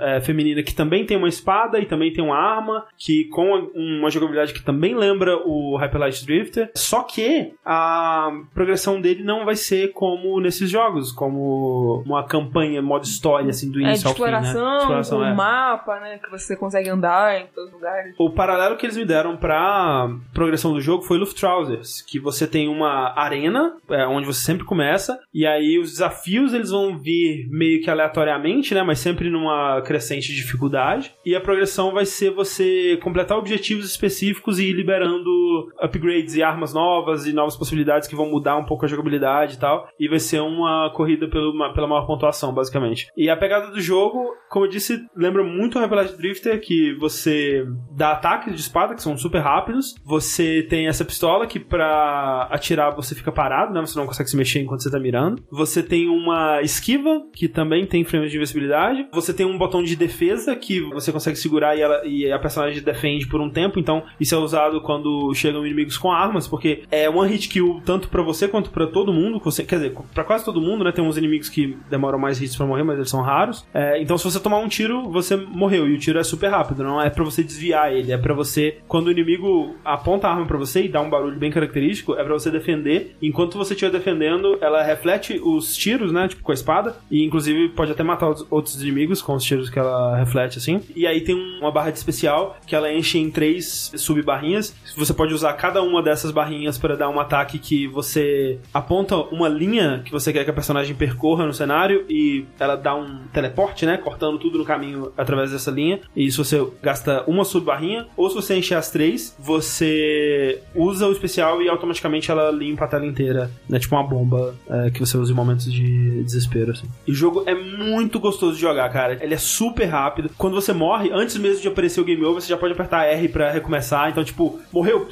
é, feminina que também tem uma espada e também tem uma arma, que com uma jogabilidade que também lembra o Hyper Light Drifter. Só que a progressão dele não vai ser como nesses jogos, como uma campanha, modo história, assim, do É início ao fim, né? exploração, com é. mapa, né? Que você consegue andar em todos os lugares. O paralelo que eles me deram pra progressão do jogo foi Luftrausers, que você tem uma arena, é, onde você sempre começa, e aí os desafios eles vão vir meio que aleatoriamente, né, mas sempre numa crescente de dificuldade, e a progressão vai ser você completar objetivos específicos e ir liberando upgrades e armas novas e novas possibilidades que vão mudar um pouco a jogabilidade e tal, e vai ser uma corrida pelo, pela maior pontuação, basicamente. E a pegada do jogo, como eu disse, lembra muito o Light Drifter, que você dá ataques de espada, que são super rápidos. Você tem essa pistola que pra atirar você fica parado, né? Você não consegue se mexer enquanto você tá mirando. Você tem uma esquiva, que também tem frames de invencibilidade. Você tem um botão de defesa, que você consegue segurar e, ela, e a personagem defende por um tempo. Então, isso é usado quando chegam inimigos com armas, porque é one hit kill tanto pra você quanto pra todos todo mundo, quer dizer, pra quase todo mundo, né? Tem uns inimigos que demoram mais hits pra morrer, mas eles são raros. É, então, se você tomar um tiro, você morreu. E o tiro é super rápido, não é pra você desviar ele, é pra você, quando o inimigo aponta a arma pra você e dá um barulho bem característico, é pra você defender. Enquanto você estiver defendendo, ela reflete os tiros, né? Tipo, com a espada. E inclusive pode até matar os outros inimigos com os tiros que ela reflete, assim. E aí tem um- uma barra de especial que ela enche em três sub-barrinhas. Você pode usar cada uma dessas barrinhas para dar um ataque que você aponta uma linha que você quer que a personagem percorra no cenário e ela dá um teleporte, né? Cortando tudo no caminho através dessa linha. E isso você gasta uma sub-barrinha. Ou se você encher as três, você usa o especial e automaticamente ela limpa a tela inteira. É tipo uma bomba é, que você usa em momentos de desespero, assim. E o jogo é muito gostoso de jogar, cara. Ele é super rápido. Quando você morre, antes mesmo de aparecer o game over, você já pode apertar R pra recomeçar. Então, tipo, morreu,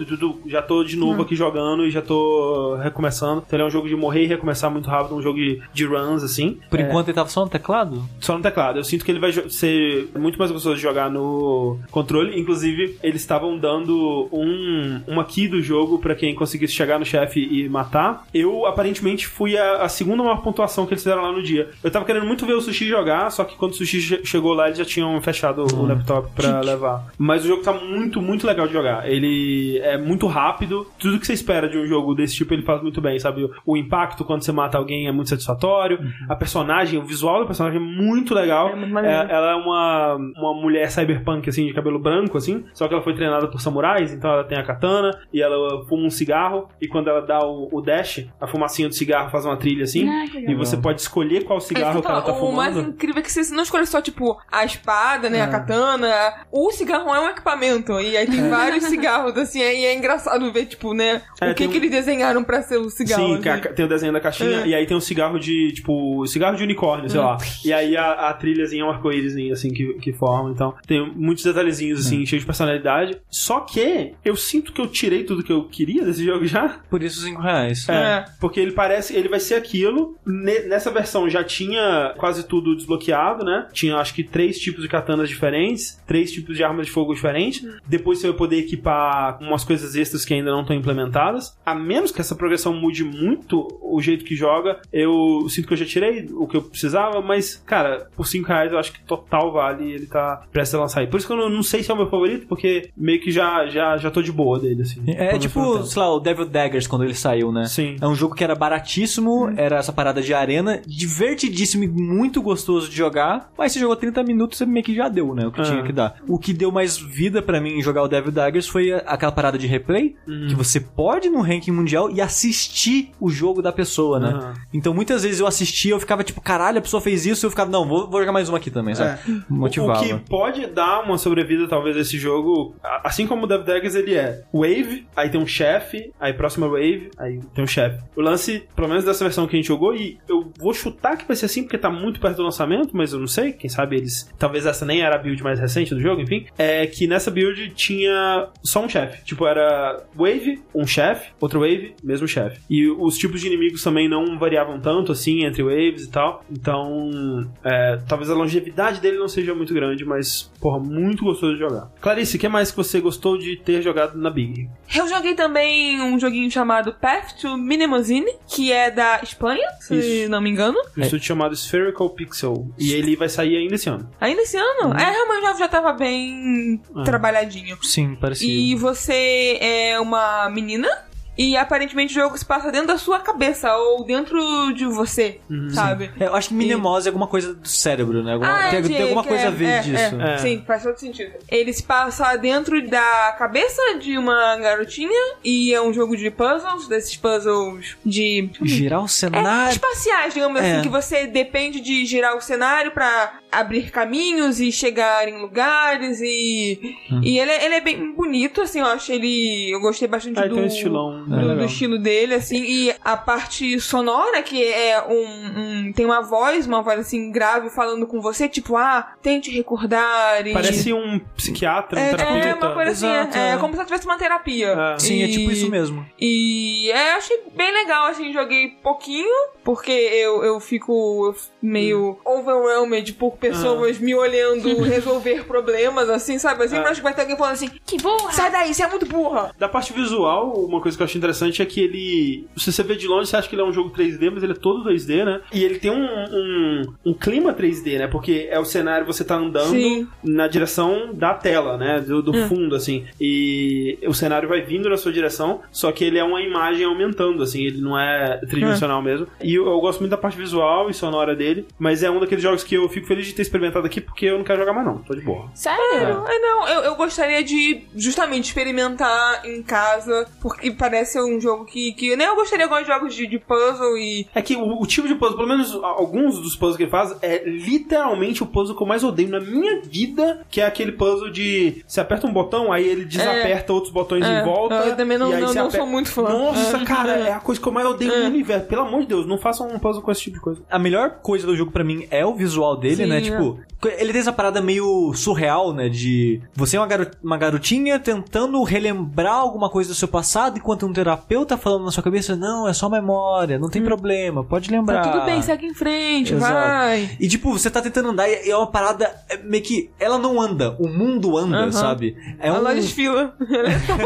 já tô de novo aqui jogando e já tô recomeçando. Então ele é um jogo de morrer e recomeçar muito rápido, um jogo de, de runs, assim. Por É, enquanto ele tava só no teclado? só no teclado. Eu sinto que ele vai ser muito mais gostoso de jogar no controle. Inclusive, eles estavam dando um, uma key do jogo pra quem conseguisse chegar no chefe e matar. Eu, aparentemente, fui a, a segunda maior pontuação que eles fizeram lá no dia. Eu tava querendo muito ver o Sushi jogar, só que quando o Sushi che- chegou lá, eles já tinham fechado o laptop pra levar. Mas o jogo tá muito, muito legal de jogar. Ele é muito rápido. Tudo que você espera de um jogo desse tipo, ele faz muito bem, sabe? O, o impacto quando você mata alguém é muito satisfatório. A personagem, o visual do personagem é muito legal. É muito. É- ela é uma, uma mulher cyberpunk, assim, de cabelo branco, assim. Só que ela foi treinada por samurais, então ela tem a katana e ela fuma um cigarro. E quando ela dá o, o dash, a fumacinha do cigarro faz uma trilha assim. Ah, e você pode escolher qual cigarro Aí que ela tá fala, o mais fumando. incrível é que você não escolhe só, tipo, a espada, né, É. a katana. O cigarro é um equipamento. E aí tem vários cigarros, assim, aí é engraçado ver, tipo, né, É, o que um- que eles desenharam pra ser o cigarro. Sim. Que a- tem o desenho da caixinha É. e aí tem um cigarro de, tipo, cigarro de unicórnio, sei lá. E aí a, a trilhazinha é um arco-íris, assim, que, que forma. Então, tem muitos detalhezinhos, assim, cheios de personalidade. Só que eu sinto que eu tirei tudo que eu queria desse jogo já. Por isso 5 reais. É, É. porque ele parece, ele vai ser aquilo. Ne- nessa versão já tinha quase tudo desbloqueado, né? Tinha acho que três tipos de katanas diferentes, três tipos de armas de fogo diferentes. Depois você vai poder equipar umas coisas extras que ainda não estão implementadas. A menos que essa progressão mude muito o jeito que joga, eu sinto que eu já tirei o que eu precisava, mas, cara, por 5 reais eu acho que total vale ele tá prestes a lançar aí. Por isso que eu não, não sei se é o meu favorito, porque meio que já, já, já tô de boa dele, assim. É Pelo tipo, sei lá, o Devil Daggers quando ele saiu, né? Sim. É um jogo que era baratíssimo, era essa parada de arena, divertidíssimo e muito gostoso de jogar, mas você jogou 30 minutos e meio que já deu, né? O que Ah. tinha que dar. O que deu mais vida pra mim em jogar o Devil Daggers foi aquela parada de replay, Uhum. que você pode no ranking mundial e assistir o jogo da pessoa, né? Aham. Então muitas vezes eu assistia, eu ficava tipo, caralho, a pessoa fez isso, eu ficava, não, vou, vou jogar mais uma aqui também, sabe? Motivava. O que pode dar uma sobrevida, talvez, esse jogo, assim como o Dev Daggers, ele é wave, aí tem um chefe, aí próxima wave, aí tem um chefe. O lance, pelo menos dessa versão que a gente jogou, e eu vou chutar que vai ser assim, porque tá muito perto do lançamento, mas eu não sei, quem sabe eles... Talvez essa nem era a build mais recente do jogo, enfim. É que nessa build tinha só um chefe. Tipo, era wave, um chefe, outro wave, mesmo chefe. E os tipos de inimigos também não variavam tanto, assim, entre waves e tal. Então, é, talvez a longevidade dele não seja muito grande, mas, porra, muito gostoso de jogar. Clarice, o que mais que você gostou de ter jogado na Big? Eu joguei também um joguinho chamado Path to Minimozine, que é da Espanha, se Isso. não me engano. Um estúdio chamado Spherical Pixel. E ele vai sair ainda esse ano. Ainda esse ano? É, realmente já, já tava bem Ah. trabalhadinho. Sim, parecia. E você é uma menina. E aparentemente o jogo se passa dentro da sua cabeça ou dentro de você, sabe? É, eu acho que minemose é alguma coisa do cérebro, né? Alguma- Ah, tem, é, tem alguma que coisa é- a ver é, disso. é. É. Sim, faz todo sentido. Ele se passa dentro da cabeça de uma garotinha e é um jogo de puzzles, desses puzzles de. Girar o É, cenário. espaciais, digamos É. assim, que você depende de girar o cenário pra abrir caminhos e chegar em lugares e. E ele, é- ele é bem bonito, assim, eu acho ele. Eu gostei bastante Ah, do. tem um estilão. Do, é do legal. estilo dele, assim, e a parte sonora, que é um, um- Tem uma voz, uma voz assim, grave falando com você, tipo, ah, tente recordar e. Parece um psiquiatra, um É, terapeuta. é uma coisa assim, Exato, é, é. é como se ela tivesse uma terapia. É. Sim, é tipo E- isso mesmo. E é, achei bem legal, assim, joguei pouquinho, porque eu, eu fico meio overwhelmed por pessoas me olhando resolver problemas, assim, sabe? Eu sempre É. acho que vai ter alguém falando assim, Que burra! sai daí, você é muito burra. Da parte visual, uma coisa que eu acho interessante é que ele. Se você vê de longe, você acha que ele é um jogo 3D, mas ele é todo 2D, né? E ele tem um, um, um clima 3D, né? Porque é o cenário, você tá andando Sim. na direção da tela, né? Do, do fundo, assim. E o cenário vai vindo na sua direção, só que ele é uma imagem aumentando, assim. Ele não é tridimensional mesmo. E eu, eu gosto muito da parte visual e sonora dele, mas é um daqueles jogos que eu fico feliz de ter experimentado aqui, porque eu não quero jogar mais, não. Tô de boa. Sério? É, não, eu, eu gostaria de justamente experimentar em casa, porque parece um jogo que, que nem eu gostaria de jogos de, de puzzle e. É que o, o tipo de puzzle, pelo menos alguns dos puzzles que ele faz, é literalmente o puzzle que eu mais odeio na minha vida, que é aquele puzzle de você aperta um botão, aí ele desaperta outros botões É, em volta. eu também não- e aí não- você não aperta- sou muito fã. Nossa, É. cara, é a coisa que eu mais odeio no universo. Pelo amor de Deus, não façam um puzzle com esse tipo de coisa. A melhor coisa do jogo pra mim é o visual dele, Sim, né? é. Tipo, ele tem essa parada meio surreal, né? De você é uma, uma garotinha tentando relembrar alguma coisa do seu passado, enquanto um terapeuta falando na sua cabeça, não, é só memória, não tem problema, pode lembrar. Tá tudo bem, segue em frente, Exato. vai. E tipo, você tá tentando andar e é uma parada é, meio que. Ela não anda, o mundo anda, Aham. sabe? É Ela um. desfila. Ela é só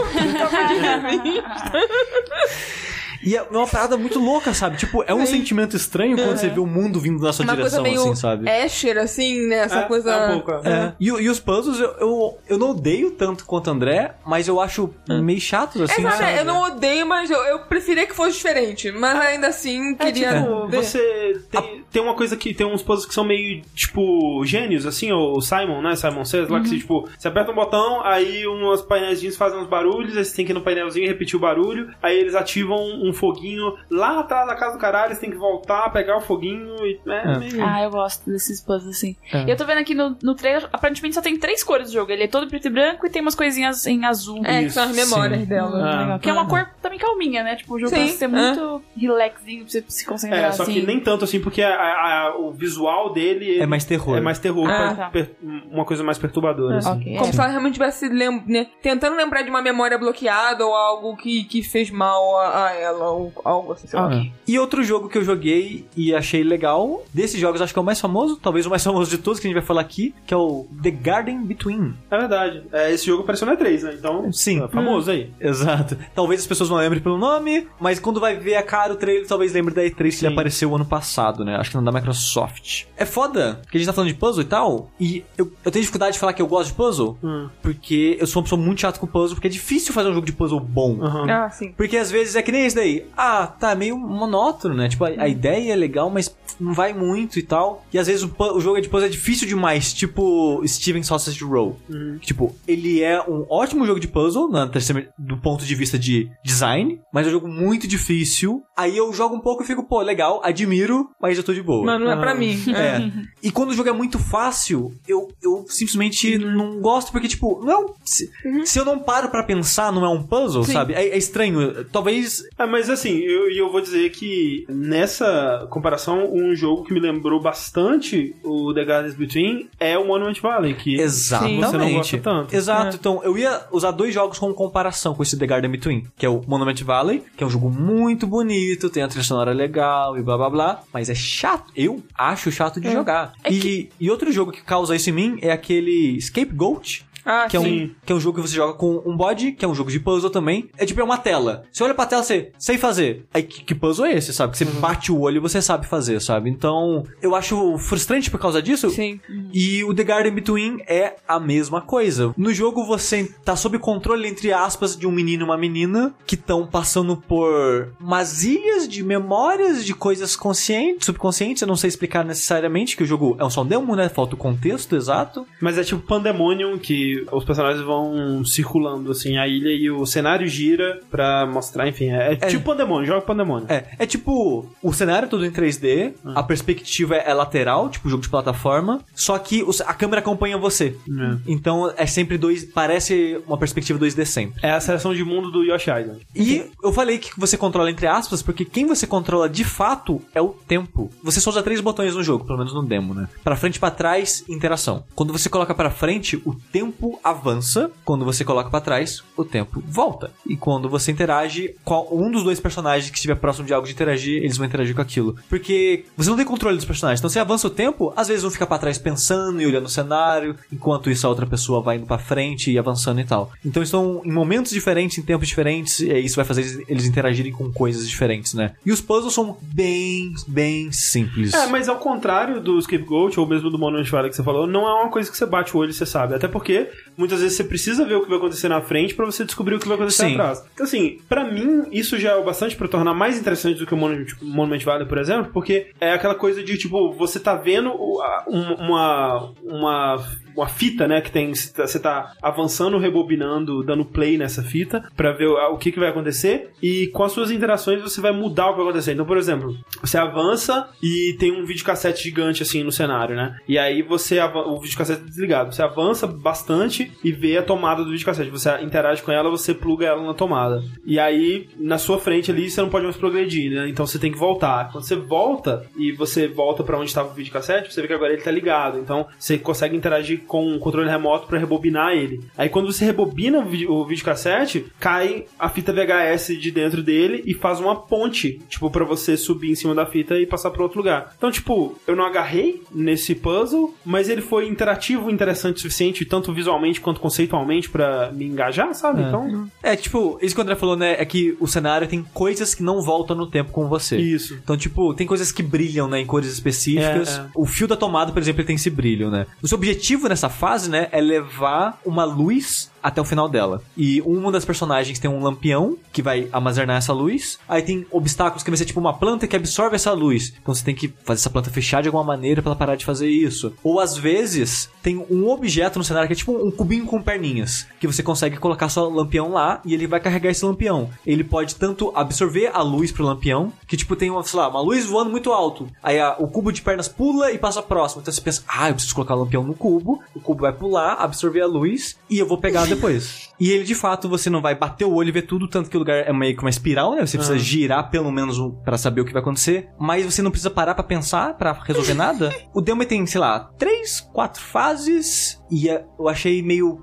E é uma parada muito louca, sabe? Tipo, é um Sim. sentimento estranho quando você vê o mundo vindo na sua Uma coisa direção, meio assim, sabe? Escher, assim, né? Essa É, coisa. é um pouco, é. É. E, e os puzzles eu, eu, eu não odeio tanto quanto o André, mas eu acho meio chatos assim. Exato, sabe? eu não odeio, mas eu, eu preferia que fosse diferente. Mas ainda assim, É, queria. tipo, ver. você tem, tem uma coisa que tem uns puzzles que são meio, tipo, gênios, assim, o Simon, né? Simon Says, lá que você, tipo, você aperta um botão, aí umas painéis fazem uns barulhos, aí você tem que ir no painelzinho e repetir o barulho, aí eles ativam um foguinho lá atrás da casa do caralho, você tem que voltar, pegar o foguinho e. É, É. meio. Ah, eu gosto desses puzzles assim. É. E eu tô vendo aqui no, no trailer, aparentemente só tem três cores do jogo. Ele é todo preto e branco e tem umas coisinhas em azul. É, que Isso, são as memórias sim. dela. Ah. Legal. Que é uma cor também calminha, né? Tipo, o jogo Sim, parece ser muito relaxinho pra você se concentrar É, só assim. que nem tanto assim, porque a- a- a- o visual dele ele É mais terror. é mais terror, Ah, tá. per- uma coisa mais perturbadora. assim. Ok. Como se ela realmente estivesse lem né, tentando lembrar de uma memória bloqueada ou algo que, que fez mal a, a ela, ou algo assim, sei lá. Ok. E outro jogo que eu joguei e achei legal, desses jogos acho que é o mais famoso, talvez o mais famoso de todos que a gente vai falar aqui, que é o The Garden Between. É verdade. É, esse jogo apareceu na E3, né? Então, Sim. é famoso aí. Exato. Talvez as pessoas não lembrem pelo nome, mas quando vai ver a cara o trailer, talvez lembre da E3 que Sim. ele apareceu ano passado, né? Acho que não da Microsoft. É foda, que a gente tá falando de puzzle e tal, e eu, eu tenho dificuldade de falar que eu gosto de puzzle, Hum. porque eu sou uma pessoa muito chata com puzzle, porque é difícil fazer um jogo de puzzle bom. Aham. Ah, sim. Porque às vezes é que nem esse daí. Ah, tá meio monótono, né? Tipo, a, a ideia é legal, mas não vai muito e tal. E às vezes o, o jogo é de puzzle é difícil demais, tipo Steven Sausage Roll. Que, Tipo, ele é um ótimo jogo de puzzle, na terceira, do ponto de vista de design, mas é um jogo muito difícil. Aí eu jogo um pouco e fico, pô, legal, admiro, mas eu tô de boa. Mas não é pra Ah. mim. É. E quando o jogo é muito fácil, eu, eu simplesmente não gosto, porque, tipo, não é um, se, se eu não paro pra pensar, não é um puzzle, Sim. sabe? É, é estranho. Talvez. É, mas assim, eu, e eu vou dizer que nessa comparação, um jogo que me lembrou bastante o The Gardens Between é o Monument Valley, que Exatamente. você não gosta tanto. Exato. É. Então, eu ia usar dois jogos como comparação com esse The Garden Between, que é o Monument Valley, que é um jogo muito bonito, tem a trilha sonora legal e blá blá blá, mas é chato. Eu acho chato de jogar. É e, e outro jogo que causa isso em mim é aquele Scapegoat, Ah, que é, um, que é um jogo que você joga com um bode, que é um jogo de puzzle também. É tipo, é uma tela. Você olha pra tela, você sei fazer. Aí, que, que puzzle é esse, sabe? Que você bate o olho e você sabe fazer, sabe? Então, eu acho frustrante por causa disso. Sim. E o The Garden Between é a mesma coisa. No jogo você tá sob controle, entre aspas, de um menino e uma menina que estão passando por umas ilhas de memórias de coisas conscientes, subconscientes. Eu não sei explicar necessariamente, que o jogo é um só demo, né? Falta o contexto exato. Mas é tipo Pandemonium, que os personagens vão circulando assim a ilha e o cenário gira pra mostrar, enfim, é, é tipo Pandemonium, joga Pandemonium. É, é tipo, o cenário é todo em 3D, a perspectiva é lateral, tipo jogo de plataforma, só que a câmera acompanha você. É. Então é sempre dois, parece uma perspectiva 2D sempre. É a seleção de mundo do Yoshi Island. E eu falei que você controla entre aspas, porque quem você controla de fato é o tempo. Você só usa três botões no jogo, pelo menos no demo, né? Pra frente, pra trás, interação. Quando você coloca pra frente, o tempo tempo avança, quando você coloca pra trás, o tempo volta. E quando você interage com um dos dois personagens que estiver próximo de algo de interagir, eles vão interagir com aquilo. Porque você não tem controle dos personagens. Então você avança o tempo, às vezes um fica pra trás pensando e olhando o cenário, enquanto isso a outra pessoa vai indo pra frente e avançando e tal. Então estão em momentos diferentes, em tempos diferentes, e isso vai fazer eles- interagirem com coisas diferentes, né? E os puzzles são bem, bem simples. É, mas ao contrário do Scapegoat, ou mesmo do Monument Valley que você falou, não é uma coisa que você bate o olho e você sabe. Até porque, muitas vezes, você precisa ver o que vai acontecer na frente pra você descobrir o que vai acontecer Sim. atrás. Então, assim, pra mim, isso já é o bastante pra tornar mais interessante do que o Monument, Monument Valley, por exemplo, porque é aquela coisa de, tipo, você tá vendo um- uma, uma, uma fita, né, que tem, você tá avançando, rebobinando, dando play nessa fita pra ver o, que, que vai acontecer e com as suas interações você vai mudar o que vai acontecer. Então, por exemplo, você avança e tem um videocassete gigante assim no cenário, né? E aí você o videocassete é desligado, você avança bastante e vê a tomada do videocassete. Você interage com ela, você pluga ela na tomada. E aí na sua frente ali você não pode mais progredir, né? Então você tem que voltar. Quando você volta e você volta pra onde estava o videocassete, você vê que agora ele tá ligado. Então você consegue interagir com o controle remoto pra rebobinar ele. Aí quando você rebobina o, vide- o videocassete, cai a fita VHS de dentro dele e faz uma ponte, tipo, pra você subir em cima da fita e passar pra outro lugar. Então, tipo, eu não agarrei nesse puzzle, mas ele foi interativo, interessante o suficiente, tanto visualmente quanto conceitualmente, pra me engajar, sabe? Então, É, tipo, isso que o André falou, né? É que o cenário tem coisas que não voltam no tempo com você. isso. Então, tipo, tem coisas que brilham, né, em cores específicas. É, é. O fio da tomada, por exemplo, ele tem esse brilho, né? O seu objetivo nessa fase, né, é levar uma luz até o final dela. E uma das personagens tem um lampião que vai armazenar essa luz. Aí tem obstáculos que vai ser tipo uma planta que absorve essa luz. Então você tem que fazer essa planta fechar de alguma maneira pra ela parar de fazer isso. Ou às vezes tem um objeto no cenário que é tipo um cubinho com perninhas, que você consegue colocar seu lampião lá e ele vai carregar esse lampião. Ele pode tanto absorver a luz pro lampião, que tipo tem uma, sei lá, uma luz voando muito alto. Aí a- o cubo de pernas pula e passa próximo. Então você pensa, ah, eu preciso colocar o lampião no cubo, o cubo vai pular, absorver a luz e eu vou pegar depois. E ele, de fato, você não vai bater o olho e ver tudo, tanto que o lugar é meio que uma espiral, né? Você precisa girar pelo menos um- pra saber o que vai acontecer. Mas você não precisa parar pra pensar, pra resolver nada. O demo tem, sei lá, três, quatro fases. E é- eu achei meio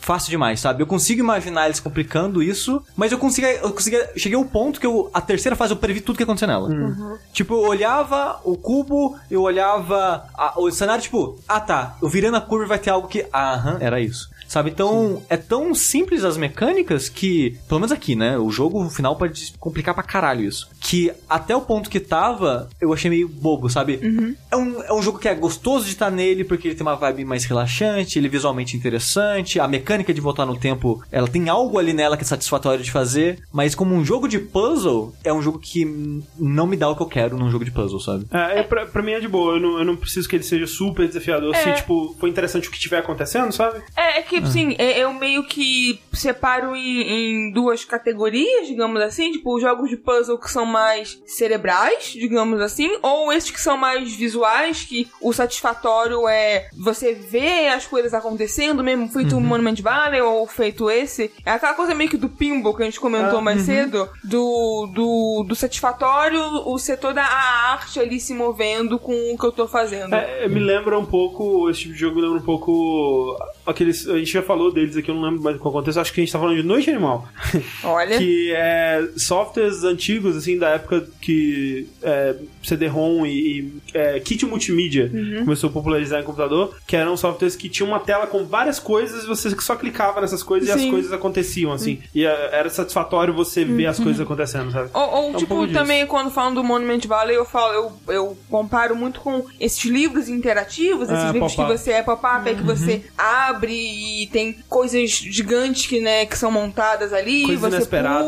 fácil demais, sabe? Eu consigo imaginar eles complicando isso, mas eu consigo, eu consegui, cheguei ao ponto que eu, a terceira fase eu previ tudo que ia acontecer nela. Tipo, eu olhava o cubo, eu olhava a- o cenário, tipo, ah tá, eu virando a curva vai ter algo que, aham, era isso. Sabe? Então, é tão simples as mecânicas que, pelo menos aqui, né? O jogo no final pode complicar pra caralho isso. Que até o ponto que tava, eu achei meio bobo, sabe? É, um, é um jogo que é gostoso de estar nele, porque ele tem uma vibe mais relaxante, ele é visualmente interessante, a mecânica de voltar no tempo, ela tem algo ali nela que é satisfatório de fazer, mas como um jogo de puzzle, é um jogo que não me dá o que eu quero num jogo de puzzle, sabe? É, é pra, pra mim é de boa, eu não, eu não preciso que ele seja super desafiador. Se, É. tipo, foi interessante o que estiver acontecendo, sabe? É, é que, assim, é- eu meio que separo em, em duas categorias, digamos assim, tipo, os jogos de puzzle que são mais cerebrais, digamos assim, ou esses que são mais visuais, que o satisfatório é você ver as coisas acontecendo, mesmo feito o Monument Valley ou feito esse. É aquela coisa meio que do pinball que a gente comentou Ah, mais cedo, do, do, do satisfatório, o ser toda a arte ali se movendo com o que eu tô fazendo. É, me lembra um pouco, esse tipo de jogo me lembra um pouco aqueles. A gente já falou deles aqui, eu não lembro mais qual acontece. Acho que a gente tá falando de Noite Animal. Olha. que é softwares antigos, assim, da época que é, CD-ROM e, e é, kit multimídia Uhum. começou a popularizar em computador, que eram softwares que tinham uma tela com várias coisas e você só clicava nessas coisas e Sim. Uhum. as coisas aconteciam, assim. E é, era satisfatório você ver as coisas acontecendo, sabe? Ou, ou, É um tipo, pouco disso. também quando falam do Monument Valley, eu falo, eu, eu comparo muito com esses livros interativos, esses Ah, livros que você é pop-up, é que você abre e tem coisas gigantes que, né, que são montadas ali, Coisas você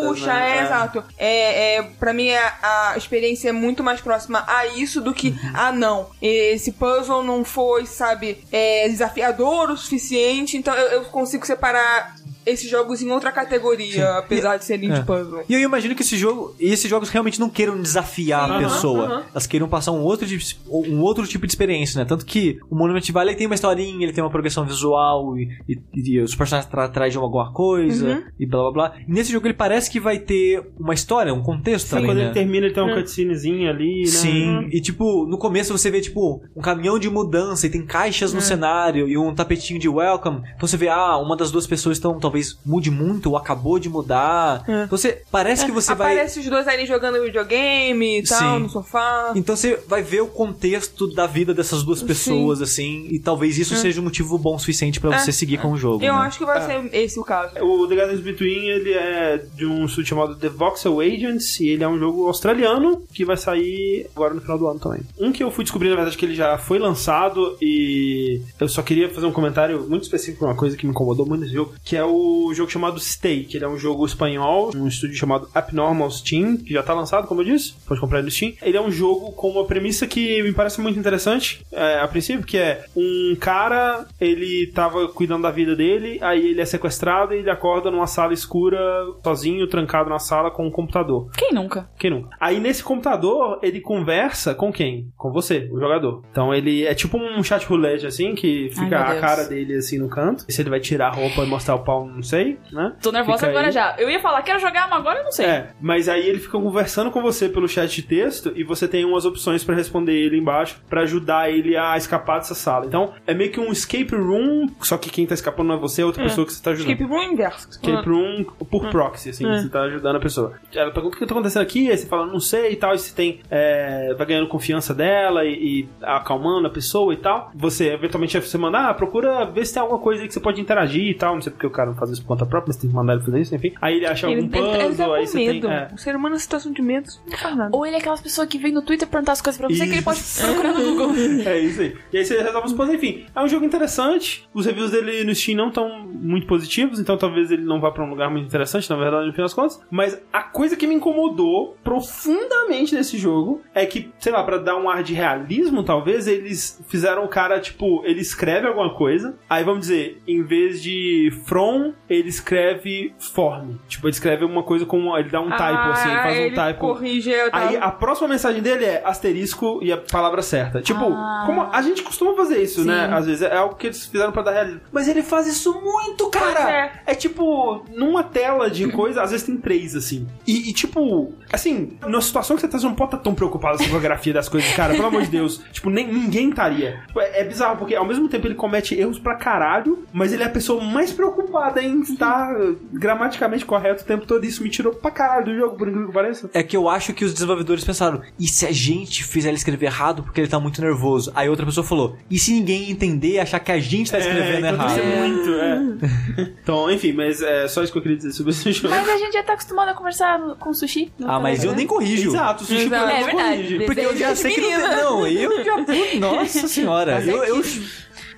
puxa, né? é, É. exato. É, é, pra mim, a, a experiência é muito mais próxima a isso do que, ah, não, esse puzzle não foi, sabe, é, desafiador o suficiente, então eu, eu consigo separar esses jogos em outra categoria, apesar de serem É. de puzzle. E eu imagino que esse jogo, e esses jogos realmente não queiram desafiar a pessoa. aham. Elas queiram passar um outro, de- um outro tipo de experiência, né? Tanto que o Monument Valley tem uma historinha, ele tem uma progressão visual e, e- e os personagens tra atrás de alguma coisa Uhum. e blá blá blá. E nesse jogo ele parece que vai ter uma história, um contexto também, Quando né? ele termina, ele tem uma Hum. cutscenezinha ali, né? Sim, e tipo, no começo você vê, tipo, um caminhão de mudança e tem caixas É. no cenário e um tapetinho de welcome. Então você vê, ah, uma das duas pessoas então talvez mude muito ou acabou de mudar. É. Então você, parece que você vai... Aparece os dois ali jogando videogame e tal, Sim. no sofá. Então você vai ver o contexto da vida dessas duas pessoas, assim, e talvez isso seja um motivo bom o suficiente pra É. você seguir com o jogo. Eu né? acho que vai ser esse o caso. O The Gardens Between, ele é de um estúdio chamado The Voxel Agents, e ele é um jogo australiano que vai sair agora no final do ano também. Um que eu fui descobrir, na verdade, que ele já foi lançado e eu só queria fazer um comentário muito específico, uma coisa que me incomodou muito nesse jogo, que é o jogo chamado Stay, que ele é um jogo espanhol, um estúdio chamado Abnormal Steam, que já tá lançado, como eu disse, pode comprar ele no Steam. Ele é um jogo com uma premissa que me parece muito interessante, é, a princípio, que é um cara, ele tava cuidando da vida dele, aí ele é sequestrado e ele acorda numa sala escura, sozinho, trancado na sala com um computador. Quem nunca? Quem nunca? Aí nesse computador, ele conversa com quem? Com você, o jogador. Então ele é tipo um chat roulette, assim, que Ai, fica meu a cara dele assim no canto. E se ele vai tirar a roupa e mostrar o pau, não sei, né? Tô nervosa Fica agora aí. já. Eu ia falar, quero jogar, mas agora eu não sei. É, mas aí ele fica conversando com você pelo chat de texto e você tem umas opções pra responder ele embaixo pra ajudar ele a escapar dessa sala. Então é meio que um escape room, só que quem tá escapando não é você, é outra pessoa que você tá ajudando. Escape room inverso. Escape room por proxy, assim, É. você tá ajudando a pessoa. Ela pergunta o que tá acontecendo aqui, aí você fala, não sei e tal, e você tem. é, vai ganhando confiança dela e, e acalmando a pessoa e tal. Você, eventualmente, você manda, ah, procura ver se tem alguma coisa aí que você pode interagir e tal. Não sei porque o cara não faz isso por conta própria, mas tem que mandar ele fazer isso, enfim. Aí ele acha Ele, algum ele, ele tá puzzle, aí com você medo. tem. É. O ser humano em situação de medo não faz nada. Ou ele é aquelas pessoas que vem no Twitter perguntar as coisas pra você que ele pode Isso. procurar no Google. É isso aí. E aí você resolve os puzzles, enfim. É um jogo interessante. Os reviews dele no Steam não estão muito positivos, então talvez ele não vá pra um lugar muito interessante, na verdade, no fim das contas. Mas a coisa que me incomodou profundamente nesse jogo é que, sei lá, pra dar um ar de realismo, talvez, eles fizeram o cara, tipo, ele escreve alguma coisa, aí vamos dizer, em vez de from, ele escreve form. Tipo, ele escreve uma coisa com. Ele dá um typo, assim, ele faz um Ah, ele typo. corrige. eu tava- Aí a próxima mensagem dele é asterisco e a palavra certa. Tipo, Ah. como a gente costuma fazer isso, Sim. né? Às vezes é algo que eles fizeram pra dar realismo. Mas ele faz isso muito, cara! É. tipo, numa tela de coisa, às vezes tem três, assim. E, e, tipo, assim, numa situação que você tá, você não pode estar tão preocupado com a fotografia das coisas, cara, pelo amor de Deus. Tipo, nem, ninguém estaria. É, é bizarro, porque ao mesmo tempo ele comete erros pra caralho, mas ele é a pessoa mais preocupada em estar gramaticamente correto o tempo todo. Isso me tirou pra caralho do jogo, por incrível que pareça. É que eu acho que os desenvolvedores pensaram, e se a gente fizer ele escrever errado porque ele tá muito nervoso? Aí outra pessoa falou, e se ninguém entender e achar que a gente tá escrevendo é, então errado? ser muito, é. Então, enfim, mas é só isso que eu queria dizer sobre esse jogo. Mas a gente já tá acostumado a conversar com sushi. Ah, mas eu Telegram. nem corrijo. Exato, o sushi Exato. não É verdade. corrige. Porque eu já sei que não tem. Não, eu já. Nossa senhora. Eu, eu,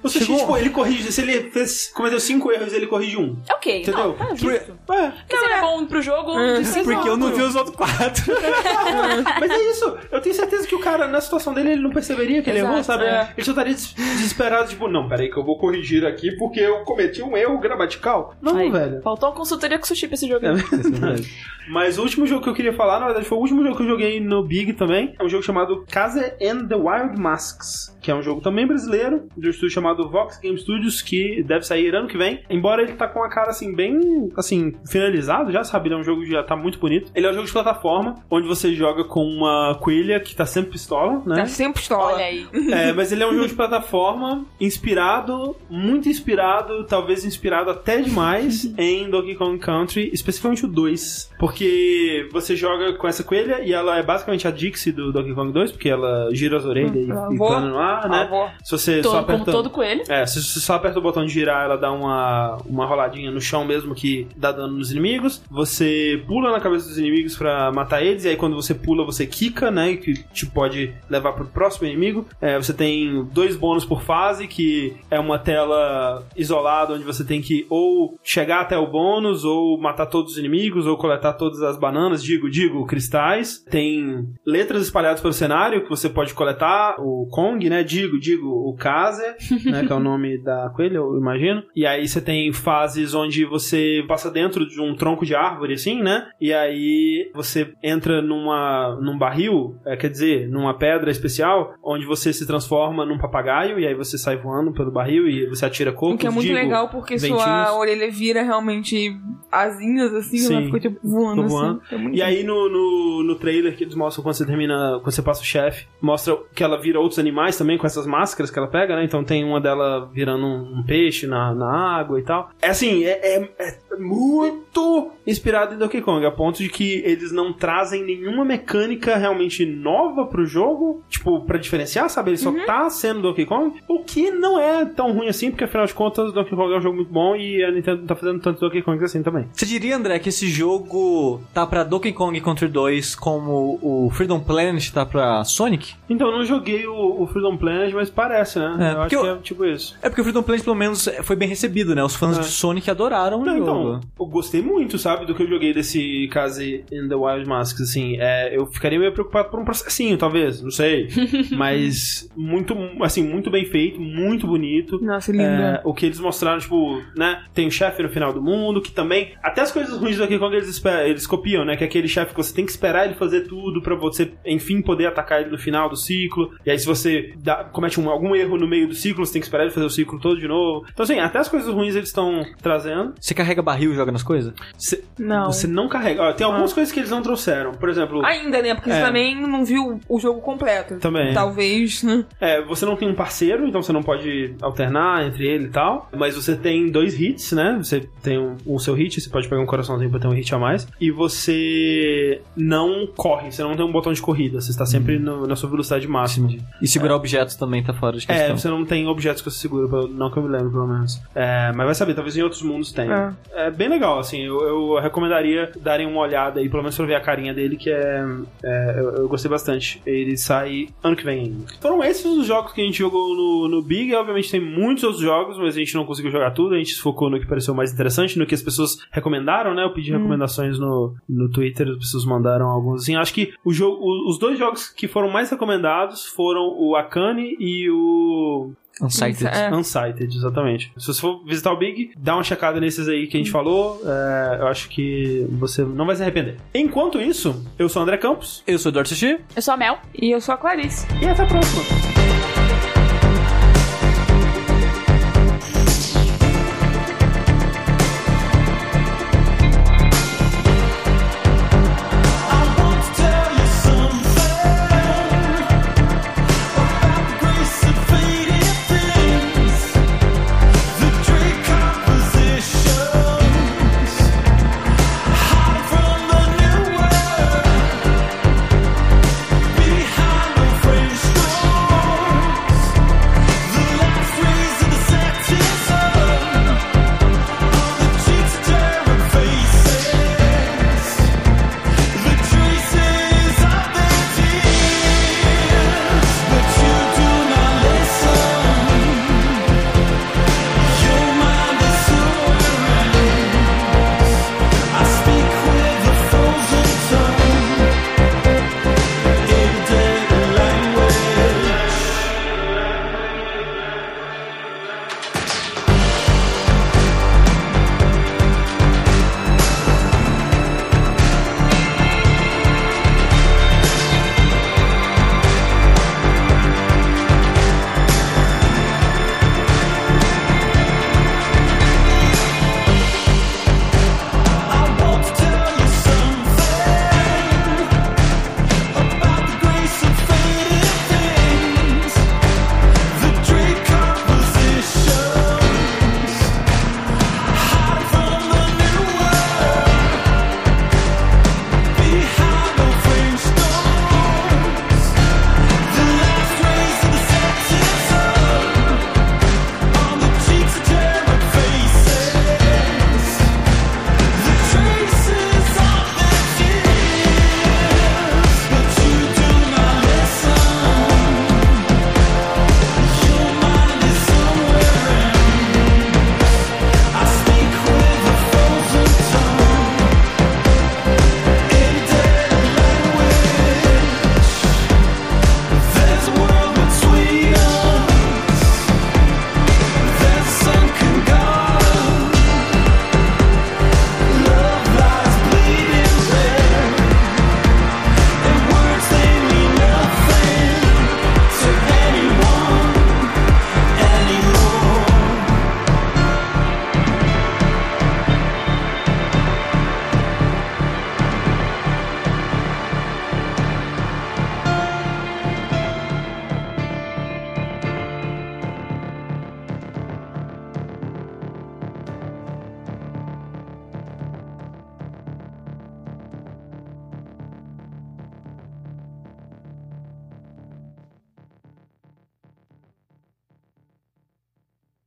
O sushi, Chegou- tipo, ele corrige. Se ele fez, cometeu cinco erros, ele corrige um. Ok, Entendeu? não, tá Por- justo. É. Porque se ele é bom pro jogo, de cinco porque eu não vi os outros quatro. Mas é isso. Eu tenho certeza que o cara, na situação dele, ele não perceberia que ele Exato, errou, sabe? é. Ele só estaria des- desesperado, tipo, não, peraí que eu vou corrigir aqui porque eu cometi um erro gramatical. Não, Aí, velho. Faltou uma consultoria com sushi pra esse jogo. É Mas o último jogo que eu queria falar, na verdade, foi o último jogo que eu joguei no Big também. É um jogo chamado Casa and the Wild Masks, que é um jogo também brasileiro, de um estúdio chamado Vox Game Studios, que deve sair ano que vem. Embora ele tá com a cara, assim, bem, assim, finalizado já, sabe? Ele é um jogo que já tá muito bonito. Ele é um jogo de plataforma, onde você joga com uma coelha que tá sempre pistola, né? Tá sem pistola. Olha aí. É, mas ele é um jogo de plataforma inspirado, muito inspirado, talvez inspirado até demais em Donkey Kong Country, especificamente o 2. Porque você joga com essa coelha e ela é basicamente a Dixie do Donkey Kong 2, porque ela gira as orelhas e, Hum, e vou. plana no ar, né? Vou. Se você só Todo, aperta... como todo coelho. É, se você só aperta o botão de girar, ela dá uma, uma roladinha no chão mesmo que dá dano nos inimigos. Você pula na cabeça dos inimigos pra matar eles, e aí quando você pula, você quica, né? Que te pode levar pro próximo inimigo. É, você tem dois bônus por fase, que é uma tela isolada onde você tem que ou chegar até o bônus, ou matar todos os inimigos, ou coletar todas as bananas, digo, digo, cristais. Tem letras espalhadas pelo cenário que você pode coletar, o Kong, né? Digo, digo, o Kazer. né? Que é o nome da coelha, eu imagino. E aí você tem fases onde você passa dentro de um tronco de árvore, assim, né? E aí você entra numa, num barril, é, quer dizer, numa pedra especial, onde você se transforma num papagaio, e aí você sai voando pelo barril e você atira cocos, O que é muito digo, legal porque ventinhos. sua orelha vira realmente asinhas assim, Sim. ela fica tipo voando, Tô voando. assim. É E aí no, no, no trailer que eles mostram quando você termina, quando você passa o chefe, mostra que ela vira outros animais também com essas máscaras que ela pega, né? Então tem uma dela virando um, um peixe na, na água e tal. É assim, é, é- é muito inspirado em Donkey Kong, a ponto de que eles não trazem nenhuma mecânica realmente nova pro jogo, tipo, pra diferenciar, sabe? Ele só tá sendo Donkey Kong, o que não é tão ruim assim, porque afinal de contas Donkey Kong é um jogo muito bom e a Nintendo não tá fazendo tanto Donkey Kong assim também. Você diria, André, que esse jogo tá pra Donkey Kong Country 2 como o Freedom Planet tá pra Sonic? Então, eu não joguei o, o Freedom Planet, mas parece, né? É, eu acho porque que eu- é tipo isso. É porque o Freedom Planet, pelo menos, foi bem recebido, né? Os fãs É. de Sonic adoraram Não, o jogo. então, eu gostei muito, sabe, do que eu joguei desse Case in the Wild Masks, assim, é, eu ficaria meio preocupado por um processinho, talvez, não sei, mas muito, assim, muito bem feito, muito bonito, Nossa, lindo. É, o que eles mostraram, tipo, né? Tem o chefe no final do mundo, que também. Até as coisas ruins do Donkey Kong eles, eles copiam, né? Que é aquele chefe que você tem que esperar ele fazer tudo pra você, enfim, poder atacar ele no final do ciclo. E aí, se você dá- comete um- algum erro no meio do ciclo, você tem que esperar ele fazer o ciclo todo de novo. Então, assim, até as coisas ruins eles estão trazendo. Você carrega barril e joga nas coisas? Cê- Não. Você não carrega. Ó, tem algumas coisas que eles não trouxeram. Por exemplo, Ainda, né? Porque É. você também não viu o jogo completo. Também. Talvez, né? É, você não tem um parceiro, então você não pode alternar entre ele e tal. Mas você tem dois hits, né? Você tem um- o seu hit, você pode pegar um coraçãozinho pra ter um hit a mais. E você não corre, você não tem um botão de corrida. Você está sempre no- na sua velocidade máxima. E segurar objetos também tá fora de É, questão. você não tem objetos que você segura, pelo- não que eu me lembro, pelo menos. É, mas vai saber, talvez em outros mundos tenha. É, bem legal, assim. Eu, eu recomendaria darem uma olhada aí, pelo menos pra ver a carinha dele, que é. é, eu, eu gostei bastante. Ele sai ano que vem ainda. Foram esses os jogos que a gente jogou no, no Big. Obviamente tem muitos outros jogos, mas a gente não conseguiu jogar tudo. A gente se focou no que pareceu mais interessante, no que as pessoas recomendaram, né? Eu pedi recomendações no, no Twitter, as pessoas mandaram alguns assim. Acho que o jogo, os dois jogos que foram mais recomendados foram o Akane e o Unsighted. É. Unsighted, exatamente. Se você for visitar o Big, dá uma checada nesses aí que a gente falou. é, eu acho que você não vai se arrepender. Enquanto isso, eu sou o André Campos Eu sou o Eduardo Sushi. Eu sou a Mel. E eu sou a Clarice. e até a próxima.